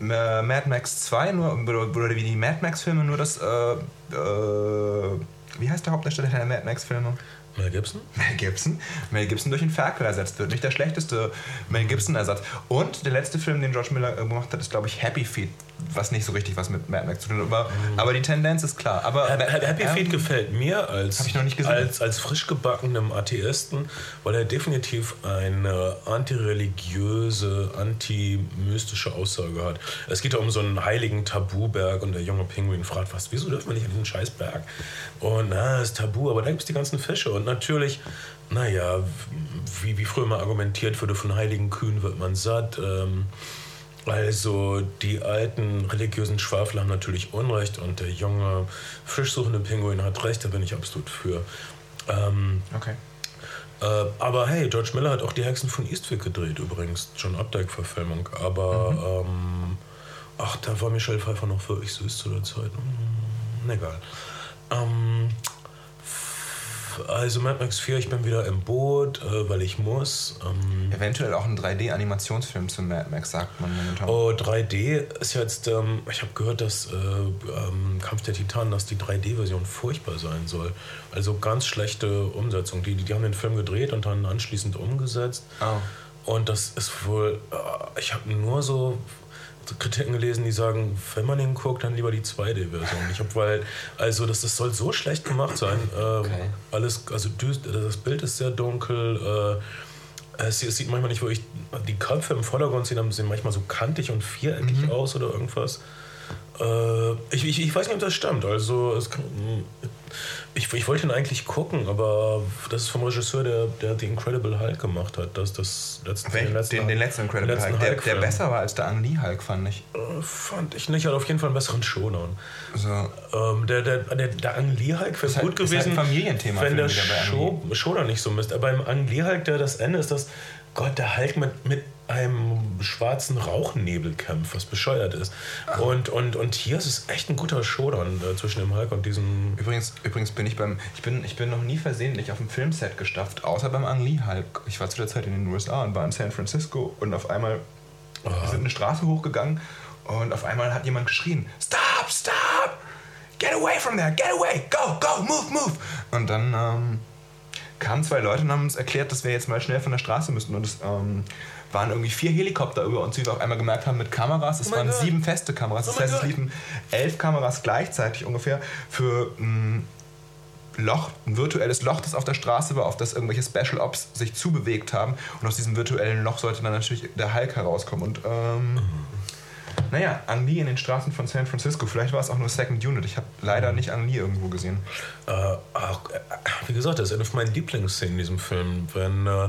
äh, Mad Max 2, nur, oder wie die Mad Max-Filme, nur das, äh, äh, wie heißt der Hauptdarsteller der Mad Max-Filme? Mel Gibson? Mel Gibson. Mel Gibson durch einen Ferkel ersetzt wird. Nicht der schlechteste Mel Gibson-Ersatz. Und der letzte Film, den George Miller gemacht hat, ist, glaube ich, Happy Feet. Was nicht so richtig was mit Mad Max zu tun hat. Aber, mhm. aber die Tendenz ist klar. Aber, Happy ähm, Feet gefällt mir als, als, als frisch gebackenem Atheisten, weil er definitiv eine antireligiöse, antimystische Aussage hat. Es geht ja um so einen heiligen Tabuberg und der junge Pinguin fragt was, wieso dürfen wir nicht an diesen Scheißberg? Und na, ist Tabu, aber da gibt es die ganzen Fische. Und natürlich, naja, wie, wie früher mal argumentiert wurde, von heiligen Kühen wird man satt. Ähm, also die alten religiösen Schwafler haben natürlich Unrecht und der junge fischsuchende Pinguin hat recht, da bin ich absolut für. Ähm, okay. Äh, aber hey, George Miller hat auch die Hexen von Eastwick gedreht übrigens, John Updike-Verfilmung. Aber mhm. ähm, ach, da war Michelle Pfeiffer noch wirklich süß zu der Zeit. Hm, egal. Ähm, also Mad Max 4, ich bin wieder im Boot, äh, weil ich muss. Ähm, Eventuell auch ein 3D-Animationsfilm zu Mad Max, sagt man momentan. Oh, 3D ist jetzt, ähm, ich habe gehört, dass äh, ähm, Kampf der Titanen, dass die 3D-Version furchtbar sein soll. Also ganz schlechte Umsetzung. Die, die haben den Film gedreht und dann anschließend umgesetzt. Oh. Und das ist wohl, äh, ich habe nur so Kritiken gelesen, die sagen, wenn man den guckt, dann lieber die 2D-Version. Ich habe, weil, also das, das soll so schlecht gemacht sein. Ähm, okay. Alles, also das Bild ist sehr dunkel. Äh, es, es, sieht manchmal nicht wirklich, die Köpfe im Vordergrund sehen, sehen manchmal so kantig und viereckig mhm. aus oder irgendwas. Äh, ich, ich, ich, weiß nicht, ob das stimmt. Also es kann, ich, ich wollte ihn eigentlich gucken, aber das ist vom Regisseur, der, der The Incredible Hulk gemacht hat. Das, das letzten, den, letzten, den, den letzten Incredible letzten Hulk, der, der, besser war als der Ang Lee Hulk, fand ich. Äh, fand ich nicht, hat auf jeden Fall einen besseren Showdown. So. Ähm, der, der, der, der Ang Lee Hulk wäre gut halt, gewesen, ist halt ein Familienthema wenn der Show, Showdown nicht so misst. Aber beim Ang Lee Hulk, der das Ende ist, das Gott, der Hulk mit, mit einem schwarzen Rauchnebel kämpft, was bescheuert ist. Und, und, und hier ist es echt ein guter Showdown äh, zwischen dem Hulk und diesem. Übrigens, übrigens bin ich beim. Ich bin, ich bin noch nie versehentlich auf dem Filmset gestafft, außer beim Ang Lee Hulk. Ich war zu der Zeit in den USA und war in San Francisco und auf einmal oh. wir sind eine Straße hochgegangen und auf einmal hat jemand geschrien: Stop, stop! Get away from there, get away, go, go, move, move! Und dann. Ähm, kamen zwei Leute und haben uns erklärt, dass wir jetzt mal schnell von der Straße müssen. Und es ähm, waren irgendwie vier Helikopter über uns, wie wir auf einmal gemerkt haben, mit Kameras. Es oh waren God. sieben feste Kameras. Das oh heißt, es liefen elf Kameras gleichzeitig ungefähr für ein Loch, ein virtuelles Loch, das auf der Straße war, auf das irgendwelche Special Ops sich zubewegt haben. Und aus diesem virtuellen Loch sollte dann natürlich der Hulk herauskommen. Und ähm, mhm. Naja, Ang Lee in den Straßen von San Francisco. Vielleicht war es auch nur Second Unit. Ich habe leider nicht Ang Lee irgendwo gesehen. Äh, auch, äh, wie gesagt, das ist eine von meinen Lieblingsszenen in diesem Film. Wenn äh,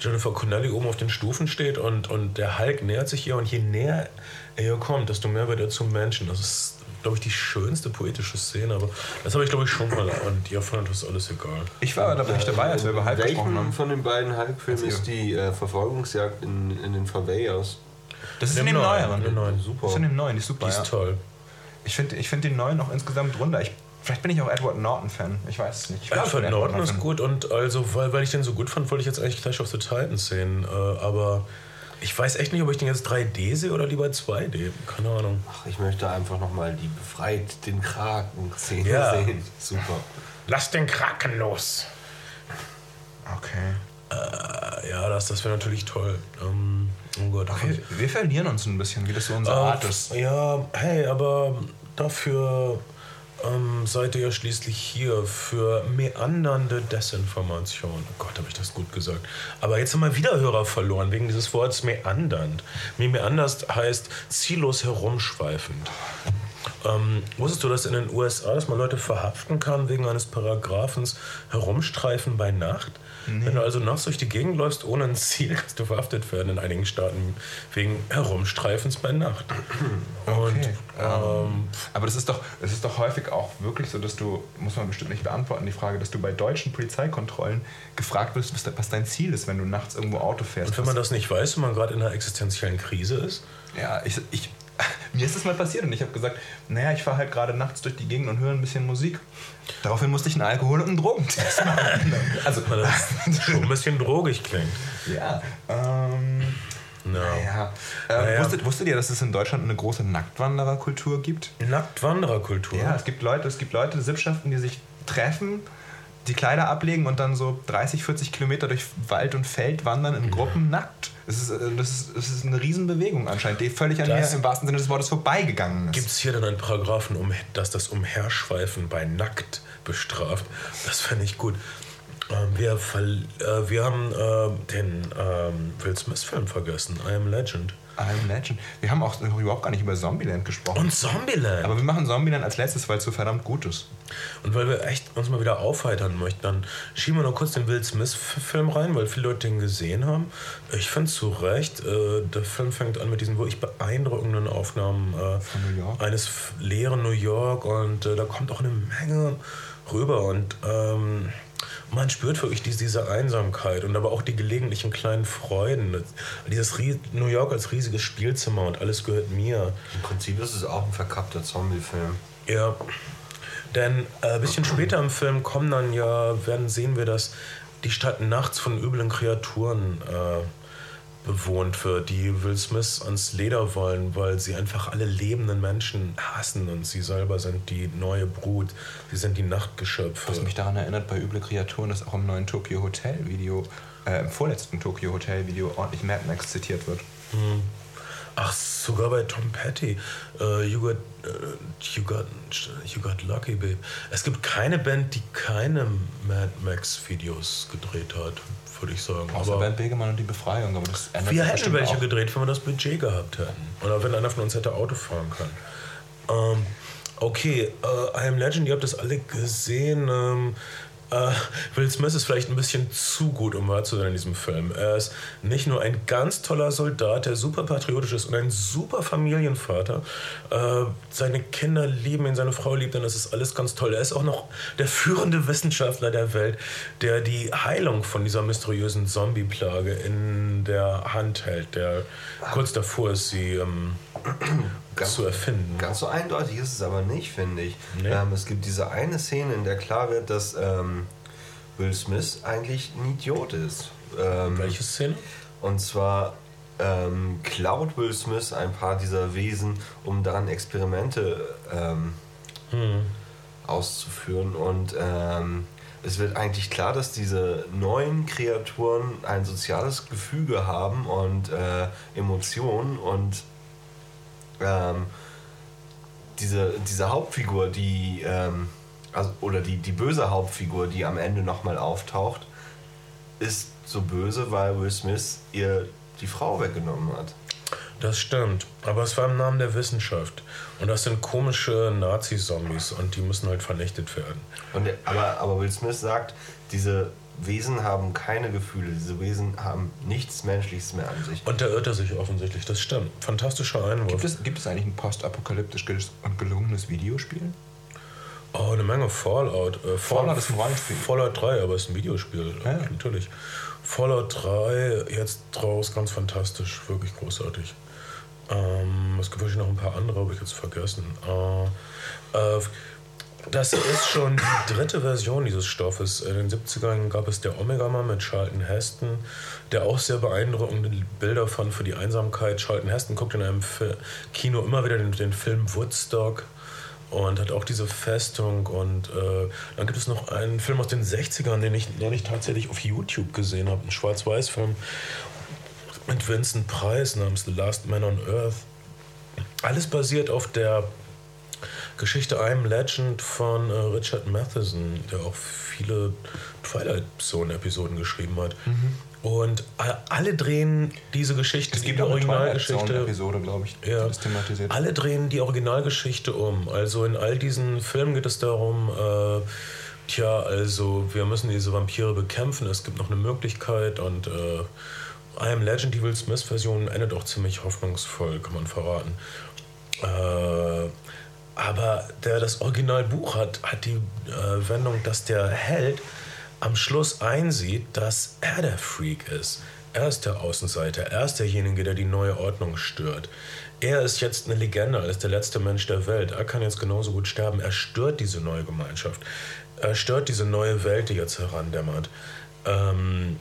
Jennifer Connelly oben auf den Stufen steht und, und der Hulk nähert sich ihr und je näher er ihr kommt, desto mehr wird er zum Menschen. Das ist, glaube ich, die schönste poetische Szene. Aber das habe ich, glaube ich, schon mal. [LAUGHS] Und ihr fandet das alles egal. Ich war da nicht dabei, als wir über Hulk gesprochen haben. von den beiden Hulk-Filmen ist die äh, Verfolgungsjagd in, in den Faveyas? Das ist in dem neueren. Den neuen, super. Das ist in dem neuen, die ist super. Die ist ja. toll. Ich finde ich find den neuen auch insgesamt runder. Ich, vielleicht bin ich auch Edward Norton-Fan. Ich weiß es nicht. Ich Edward, Edward Norton ist gut und also, weil, weil ich den so gut fand, wollte ich jetzt eigentlich Clash of the Titans sehen. Äh, aber ich weiß echt nicht, ob ich den jetzt 3D sehe oder lieber 2D. Keine Ahnung. Ach, ich möchte einfach nochmal die befreit den Kraken-Szene ja. sehen. Super. Lass den Kraken los. Okay. Äh, ja, das, das wäre natürlich toll. Ähm, oh Gott. Okay, wir verlieren uns ein bisschen, wie das so unser äh, Art ist. Ja, hey, aber dafür ähm, seid ihr ja schließlich hier für meandernde Desinformation. Oh Gott, habe ich das gut gesagt. Aber jetzt haben wir wieder Hörer verloren wegen dieses Wortes meandernd. Meanders heißt ziellos herumschweifend. Ähm, wusstest du, dass in den USA, dass man Leute verhaften kann wegen eines Paragraphens Herumstreifen bei Nacht? Nee. Wenn du also nachts durch die Gegend läufst ohne ein Ziel, kannst du verhaftet werden in einigen Staaten wegen Herumstreifens bei Nacht. Okay. Und, ähm, aber das ist, doch, das ist doch häufig auch wirklich so, dass du, muss man bestimmt nicht beantworten, die Frage, dass du bei deutschen Polizeikontrollen gefragt wirst, was dein Ziel ist, wenn du nachts irgendwo Auto fährst. Und wenn man das nicht weiß, wenn man gerade in einer existenziellen Krise ist? Ja, ich, ich, [LAUGHS] mir ist das mal passiert und ich habe gesagt, naja, ich fahre halt gerade nachts durch die Gegend und höre ein bisschen Musik. Daraufhin musste ich einen Alkohol- und einen Drogentest machen. [LAUGHS] also, Weil das [LAUGHS] schon ein bisschen drogig klingt. Ja, ähm... No. Naja. Äh, naja. Wusstet, wusstet ihr, dass es in Deutschland eine große Nacktwandererkultur gibt? Nacktwandererkultur? Ja, es gibt Leute, es gibt Leute, Sippschaften, die sich treffen, die Kleider ablegen und dann so 30, 40 Kilometer durch Wald und Feld wandern in Gruppen nackt. Es ist, äh, das, ist, das ist eine Riesenbewegung anscheinend, die völlig an das mir im wahrsten Sinne des Wortes vorbeigegangen ist. Gibt es hier dann einen Paragraphen, um, dass das Umherschweifen bei Nackt bestraft? Das fände ich gut. Ähm, wir, äh, wir haben äh, den ähm, Will Smith-Film vergessen, I Am Legend. I'm Legend. Wir haben auch überhaupt gar nicht über Zombieland gesprochen. Und Zombieland. Aber wir machen Zombieland als letztes, weil es so verdammt gut ist. Und weil wir echt uns mal wieder aufheitern möchten, dann schieben wir noch kurz den Will Smith-Film rein, weil viele Leute den gesehen haben. Ich finde zu Recht, äh, der Film fängt an mit diesen wirklich beeindruckenden Aufnahmen äh, eines leeren New York und äh, da kommt auch eine Menge rüber und ähm, man spürt wirklich diese, diese Einsamkeit und aber auch die gelegentlichen kleinen Freuden. Dieses New York als riesiges Spielzimmer und alles gehört mir. Im Prinzip ist es auch ein verkappter Zombie-Film. Ja. Denn ein äh, bisschen später im Film kommen dann ja, werden sehen wir, dass die Stadt nachts von üblen Kreaturen äh, bewohnt wird, die Will Smith ans Leder wollen, weil sie einfach alle lebenden Menschen hassen und sie selber sind die neue Brut, sie sind die Nachtgeschöpfe. Was mich daran erinnert, bei Üble Kreaturen, dass auch im neuen Tokyo Hotel Video, äh, im vorletzten Tokyo Hotel Video ordentlich Mad Max zitiert wird. Hm. Ach so sogar bei Tom Petty, uh, you, got, uh, you, got, you Got Lucky Babe. Es gibt keine Band, die keine Mad Max Videos gedreht hat, würde ich sagen. Außer Bernd Begemann und die Befreiung. Aber das wir hätten welche auch. gedreht, wenn wir das Budget gehabt hätten. Oder wenn einer von uns hätte Auto fahren können. Ähm, okay, uh, I Am Legend, ihr habt das alle gesehen. Ähm, Uh, Will Smith ist vielleicht ein bisschen zu gut, um wahr zu sein in diesem Film. Er ist nicht nur ein ganz toller Soldat, der super patriotisch ist und ein super Familienvater. Uh, seine Kinder lieben ihn, seine Frau liebt ihn, das ist alles ganz toll. Er ist auch noch der führende Wissenschaftler der Welt, der die Heilung von dieser mysteriösen Zombie-Plage in der Hand hält, der kurz davor ist, sie ähm, ganz, zu erfinden. Ganz so eindeutig ist es aber nicht, finde ich. Nee. Ähm, es gibt diese eine Szene, in der klar wird, dass ähm, Will Smith eigentlich ein Idiot ist. Ähm, Welche Szene? Und zwar ähm, klaut Will Smith ein paar dieser Wesen, um daran Experimente ähm, hm. auszuführen. Und ähm, es wird eigentlich klar, dass diese neuen Kreaturen ein soziales Gefüge haben und äh, Emotionen und ähm, diese, diese Hauptfigur, die, ähm, also, oder die, die böse Hauptfigur, die am Ende nochmal auftaucht, ist so böse, weil Will Smith ihr die Frau weggenommen hat. Das stimmt, aber es war im Namen der Wissenschaft. Und das sind komische Nazi-Zombies und die müssen halt vernichtet werden. Und, aber, aber Will Smith sagt, diese Wesen haben keine Gefühle, diese Wesen haben nichts Menschliches mehr an sich. Und da irrt er sich offensichtlich, das stimmt. Fantastischer Einwurf. Gibt es, gibt es eigentlich ein postapokalyptisch und gelungenes Videospiel? Oh, eine Menge Fallout. Äh, Fallout, ist ein Rollenspiel. Fallout 3, aber es ist ein Videospiel, ja. natürlich. Fallout 3 jetzt draus, ganz fantastisch, wirklich großartig. Ähm, es gibt wahrscheinlich noch ein paar andere, habe ich jetzt vergessen. Äh, äh, das ist schon die dritte Version dieses Stoffes. In den 70ern gab es der Omega-Mann mit Charlton Heston, der auch sehr beeindruckende Bilder fand für die Einsamkeit. Charlton Heston guckt in einem Kino immer wieder den, den Film Woodstock und hat auch diese Festung. Und äh, dann gibt es noch einen Film aus den 60ern, den ich neulich tatsächlich auf YouTube gesehen habe, ein Schwarz-Weiß-Film mit Vincent Price namens The Last Man on Earth. Alles basiert auf der Geschichte I'm Legend von äh, Richard Matheson, der auch viele Twilight Zone-Episoden geschrieben hat. Mhm. Und alle drehen diese Geschichte, es gibt die Originalgeschichte. Episode, glaube ich, ja, das thematisiert. Alle drehen die Originalgeschichte um. Also in all diesen Filmen geht es darum, äh, tja, also wir müssen diese Vampire bekämpfen. Es gibt noch eine Möglichkeit und äh, I Am Legend, die Will Smith-Version, endet auch ziemlich hoffnungsvoll, kann man verraten. Äh, aber der das Originalbuch hat, hat die äh, Wendung, dass der Held am Schluss einsieht, dass er der Freak ist. Er ist der Außenseiter, er ist derjenige, der die neue Ordnung stört. Er ist jetzt eine Legende, er ist der letzte Mensch der Welt. Er kann jetzt genauso gut sterben. Er stört diese neue Gemeinschaft. Er stört diese neue Welt, die jetzt herandämmert. Ähm,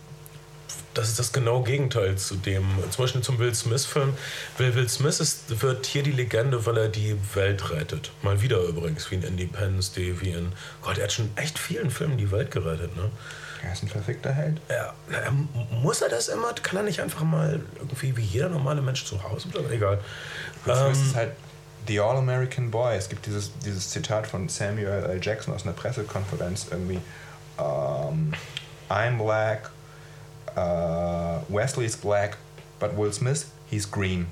das ist das genaue Gegenteil zu dem, zum Beispiel zum Will Smith-Film. Will, Will Smith ist, wird hier die Legende, weil er die Welt rettet. Mal wieder übrigens, wie in Independence Day, wie in. Gott, er hat schon echt vielen Filmen die Welt gerettet, ne? Er ist ein verfickter Held. Ja, muss er das immer? Kann er nicht einfach mal irgendwie wie jeder normale Mensch zu Hause bleiben? Egal. Will Smith ähm, ist halt The All-American Boy. Es gibt dieses, dieses Zitat von Samuel L. Jackson aus einer Pressekonferenz irgendwie. Um, ähm, I'm black, Uh, Wesley is black, but Will Smith, he's green.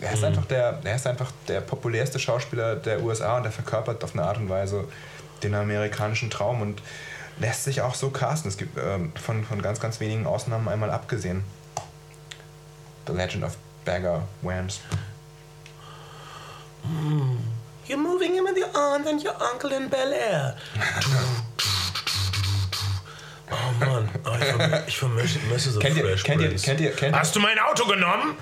Er ist, mhm. einfach der, er ist einfach der populärste Schauspieler der USA und er verkörpert auf eine Art und Weise den amerikanischen Traum und lässt sich auch so casten. Es gibt ähm, von, von ganz, ganz wenigen Ausnahmen einmal abgesehen. The Legend of Bagger Whams. Mm. You're moving in with your aunt and your uncle in Bel Air. [LAUGHS] Oh Mann, oh, ich, vermisse, so kennt ihr, Fresh kennt ihr, kennt ihr, kennt Hast du mein Auto genommen?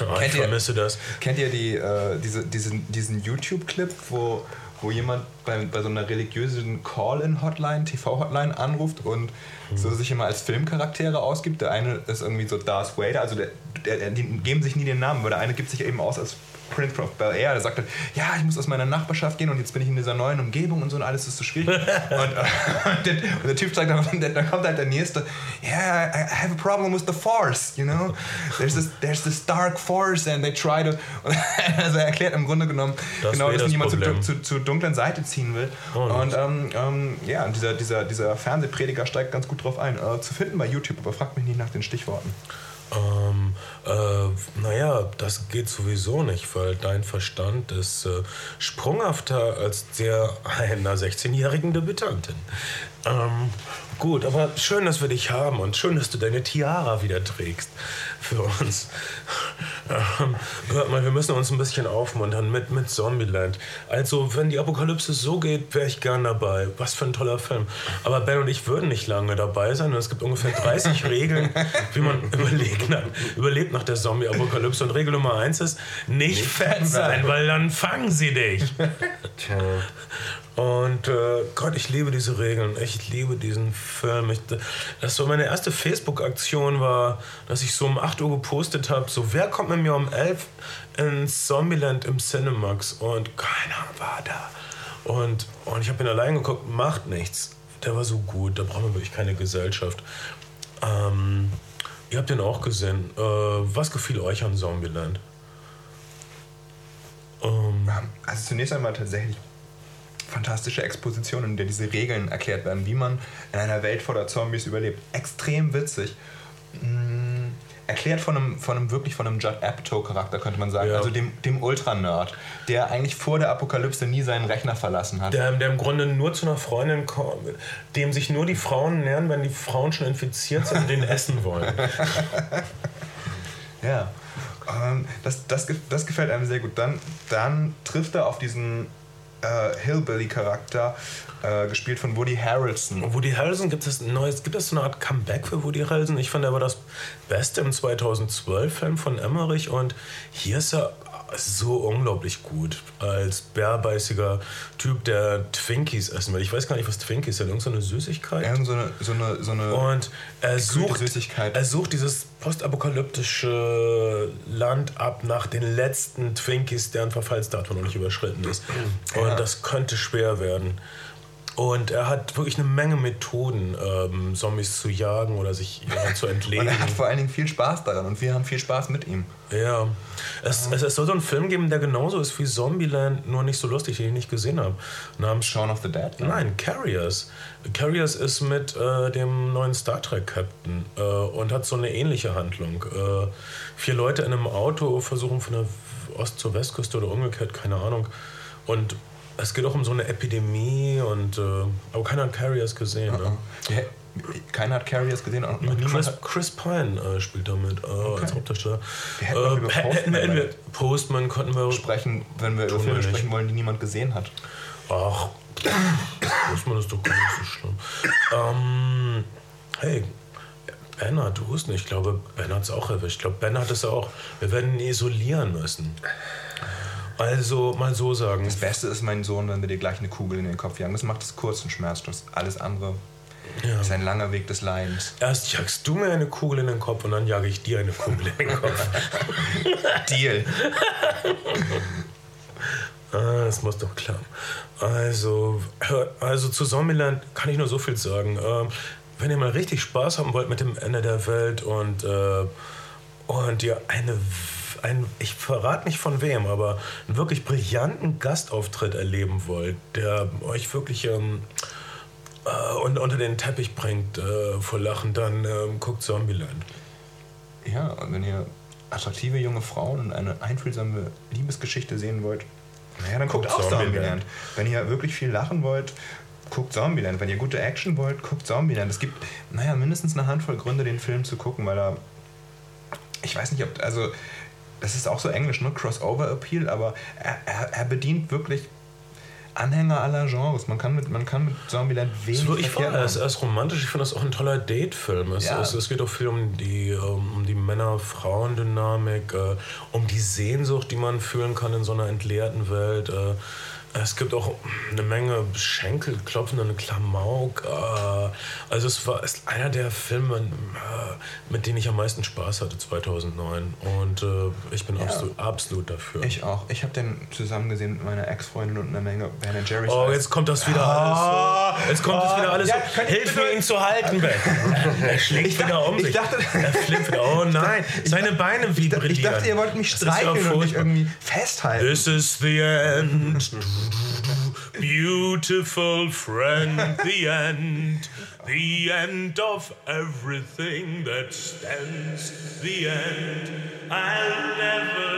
Oh, ich vermisse das. Kennt ihr die, äh, diese, diesen, diesen YouTube-Clip, wo, wo jemand bei, bei so einer religiösen Call-in-Hotline, TV-Hotline anruft und mhm. so sich immer als Filmcharaktere ausgibt? Der eine ist irgendwie so Darth Vader, also der, der, die geben sich nie den Namen, weil der eine gibt sich eben aus als Prince of Bel Air, der sagt halt, ja, ich muss aus meiner Nachbarschaft gehen und jetzt bin ich in dieser neuen Umgebung und so und alles ist so schwierig. [LAUGHS] und, äh, [LAUGHS] und, der, und, der, Typ sagt dann, dann kommt halt der Nächste, yeah, I have a problem with the Force, you know? There's this, there's this dark force and they try to... [LAUGHS] also er erklärt im Grunde genommen, das genau, dass niemand zur zu, zu dunklen Seite ziehen will. Oh, und ähm, ähm, ja, dieser, dieser, dieser Fernsehprediger steigt ganz gut drauf ein. Äh, zu finden bei YouTube, aber fragt mich nicht nach den Stichworten. Ähm, äh, naja, das geht sowieso nicht, weil dein Verstand ist äh, sprunghafter als der einer 16-jährigen Debütantin. Ähm, gut, aber schön, dass wir dich haben und schön, dass du deine Tiara wieder trägst für uns. Ähm, hört mal, wir müssen uns ein bisschen aufmuntern mit, mit Zombieland. Also, wenn die Apokalypse so geht, wäre ich gern dabei. Was für ein toller Film. Aber Ben und ich würden nicht lange dabei sein. Und es gibt ungefähr 30 [LAUGHS] Regeln, wie man überlegt nach, überlebt nach der Zombie-Apokalypse. Und Regel Nummer 1 ist, nicht, nicht fett sein, weil dann fangen sie dich. Tja. Und äh, Gott, ich liebe diese Regeln. Ich liebe diesen Film. Ich, das so meine erste Facebook-Aktion war, dass ich so um 8 Uhr gepostet habe, so wer kommt mit mir um 11 ins Zombieland im Cinemax? Und keiner war da. Und, und ich habe ihn allein geguckt, macht nichts. Der war so gut, da brauchen wir wirklich keine Gesellschaft. Ähm, ihr habt den auch gesehen. Äh, was gefiel euch an Zombieland? Ähm, also zunächst einmal tatsächlich fantastische Exposition, in der diese Regeln erklärt werden, wie man in einer Welt voller Zombies überlebt. Extrem witzig. Mm, erklärt von einem, von einem wirklich von einem Judd Apatow-Charakter, könnte man sagen. Ja. Also dem, dem Ultra-Nerd, der eigentlich vor der Apokalypse nie seinen Rechner verlassen hat. Der, der im Grunde nur zu einer Freundin kommt, dem sich nur die Frauen nähern, wenn die Frauen schon infiziert sind und den essen wollen. [LAUGHS] ja. Ähm, das, das, das gefällt einem sehr gut. Dann, dann trifft er auf diesen äh, Hillbilly-Charakter, äh, gespielt von Woody Harrelson. Woody Harrelson, gibt es neues, gibt es so eine Art Comeback für Woody Harrelson? Ich fand, er war das Beste im 2012-Film von Emmerich und hier ist er so unglaublich gut als bärbeißiger Typ, der Twinkies essen will. Ich weiß gar nicht, was Twinkies sind. Irgend so eine Süßigkeit? Irgend so eine, so eine, so eine Und er sucht, Süßigkeit. er sucht dieses postapokalyptische Land ab nach den letzten Twinkies, deren Verfallsdatum noch nicht überschritten ist. Und ja. das könnte schwer werden. Und er hat wirklich eine Menge Methoden, ähm, Zombies zu jagen oder sich [LAUGHS] äh, zu entlegen. und er hat vor allen Dingen viel Spaß daran und wir haben viel Spaß mit ihm. Ja. Es, ja. es, es soll so einen Film geben, der genauso ist wie Zombieland, nur nicht so lustig, den ich nicht gesehen habe. Namens Shaun of the Dead? Ne? Nein, Carriers. Carriers ist mit äh, dem neuen Star Trek Captain äh, und hat so eine ähnliche Handlung. Äh, vier Leute in einem Auto versuchen von der Ost- zur Westküste oder umgekehrt, keine Ahnung. Und es geht auch um so eine Epidemie und äh, aber keiner hat Carriers gesehen. Uh -uh. Ne? keiner hat Carriers gesehen. Und mit Chris, Chris Pine äh, spielt damit äh, okay. als Hauptdarsteller. Wir hätten, äh, wir hätten, hätten wir Postman konnten wir sprechen, wenn wir über Filme sprechen wollen, die niemand gesehen hat. Ach, Postman ist doch gar nicht so schlimm. Ähm, hey, Bernhard, du wusstest nicht. Ich glaube, Ben hat es auch erwischt. Ich glaube, Ben hat es auch. Wir werden ihn isolieren müssen. Also mal so sagen. Das Beste ist, mein Sohn, wenn wir dir gleich eine Kugel in den Kopf jagen. Das macht es kurz und schmerzlos. Alles andere ja. ist ein langer Weg des Leidens. Erst jagst du mir eine Kugel in den Kopf und dann jage ich dir eine Kugel in den Kopf. [LAUGHS] Deal. [LAUGHS] ah, das muss doch klappen. Also, also zu Zombieland kann ich nur so viel sagen. Ähm, wenn ihr mal richtig Spaß haben wollt mit dem Ende der Welt und, äh, und ihr eine einen, ich verrate nicht von wem, aber einen wirklich brillanten Gastauftritt erleben wollt, der euch wirklich ähm, äh, unter den Teppich bringt äh, vor Lachen, dann ähm, guckt Zombieland. Ja, und wenn ihr attraktive junge Frauen und eine einfühlsame Liebesgeschichte sehen wollt, naja, dann guckt, guckt auch Zombieland. Zombieland. Wenn ihr wirklich viel lachen wollt, guckt Zombieland. Wenn ihr gute Action wollt, guckt Zombieland. Es gibt, naja, mindestens eine Handvoll Gründe, den Film zu gucken, weil er. Ich weiß nicht, ob. Also, das ist auch so englisch, ne? Crossover-Appeal, aber er, er, er, bedient wirklich Anhänger aller Genres. Man kann mit, man kann mit Zombieland wenig so, ich war, er ist, romantisch. Ich finde das auch ein toller Date-Film. Es, ja. es, es, geht auch viel um die, um die Männer-Frauen-Dynamik, äh, um die Sehnsucht, die man fühlen kann in so einer entleerten Welt. Es gibt auch eine Menge Schenkelklopfen und Klamauk. äh, Also es war ist einer der Filme, äh, mit denen ich am meisten Spaß hatte 2009. Und äh, ich bin absolut, absolut dafür. Ich auch. Ich habe den zusammen gesehen mit meiner Ex-Freundin und einer Menge Ben Jerry's. Oh, jetzt kommt das wieder alles so. Jetzt kommt das wieder alles Ja, so. Hilf mir, ihn zu halten, Ben. Er schlägt Ich wieder um ich sich. dachte- er flippt wieder. Oh [LAUGHS] nein, seine Beine vibrieren. ich dachte, ihr wollt mich ja streicheln und mich irgendwie festhalten. This is the end. Beautiful friend, the end. The end of everything that stands. The end. I'll never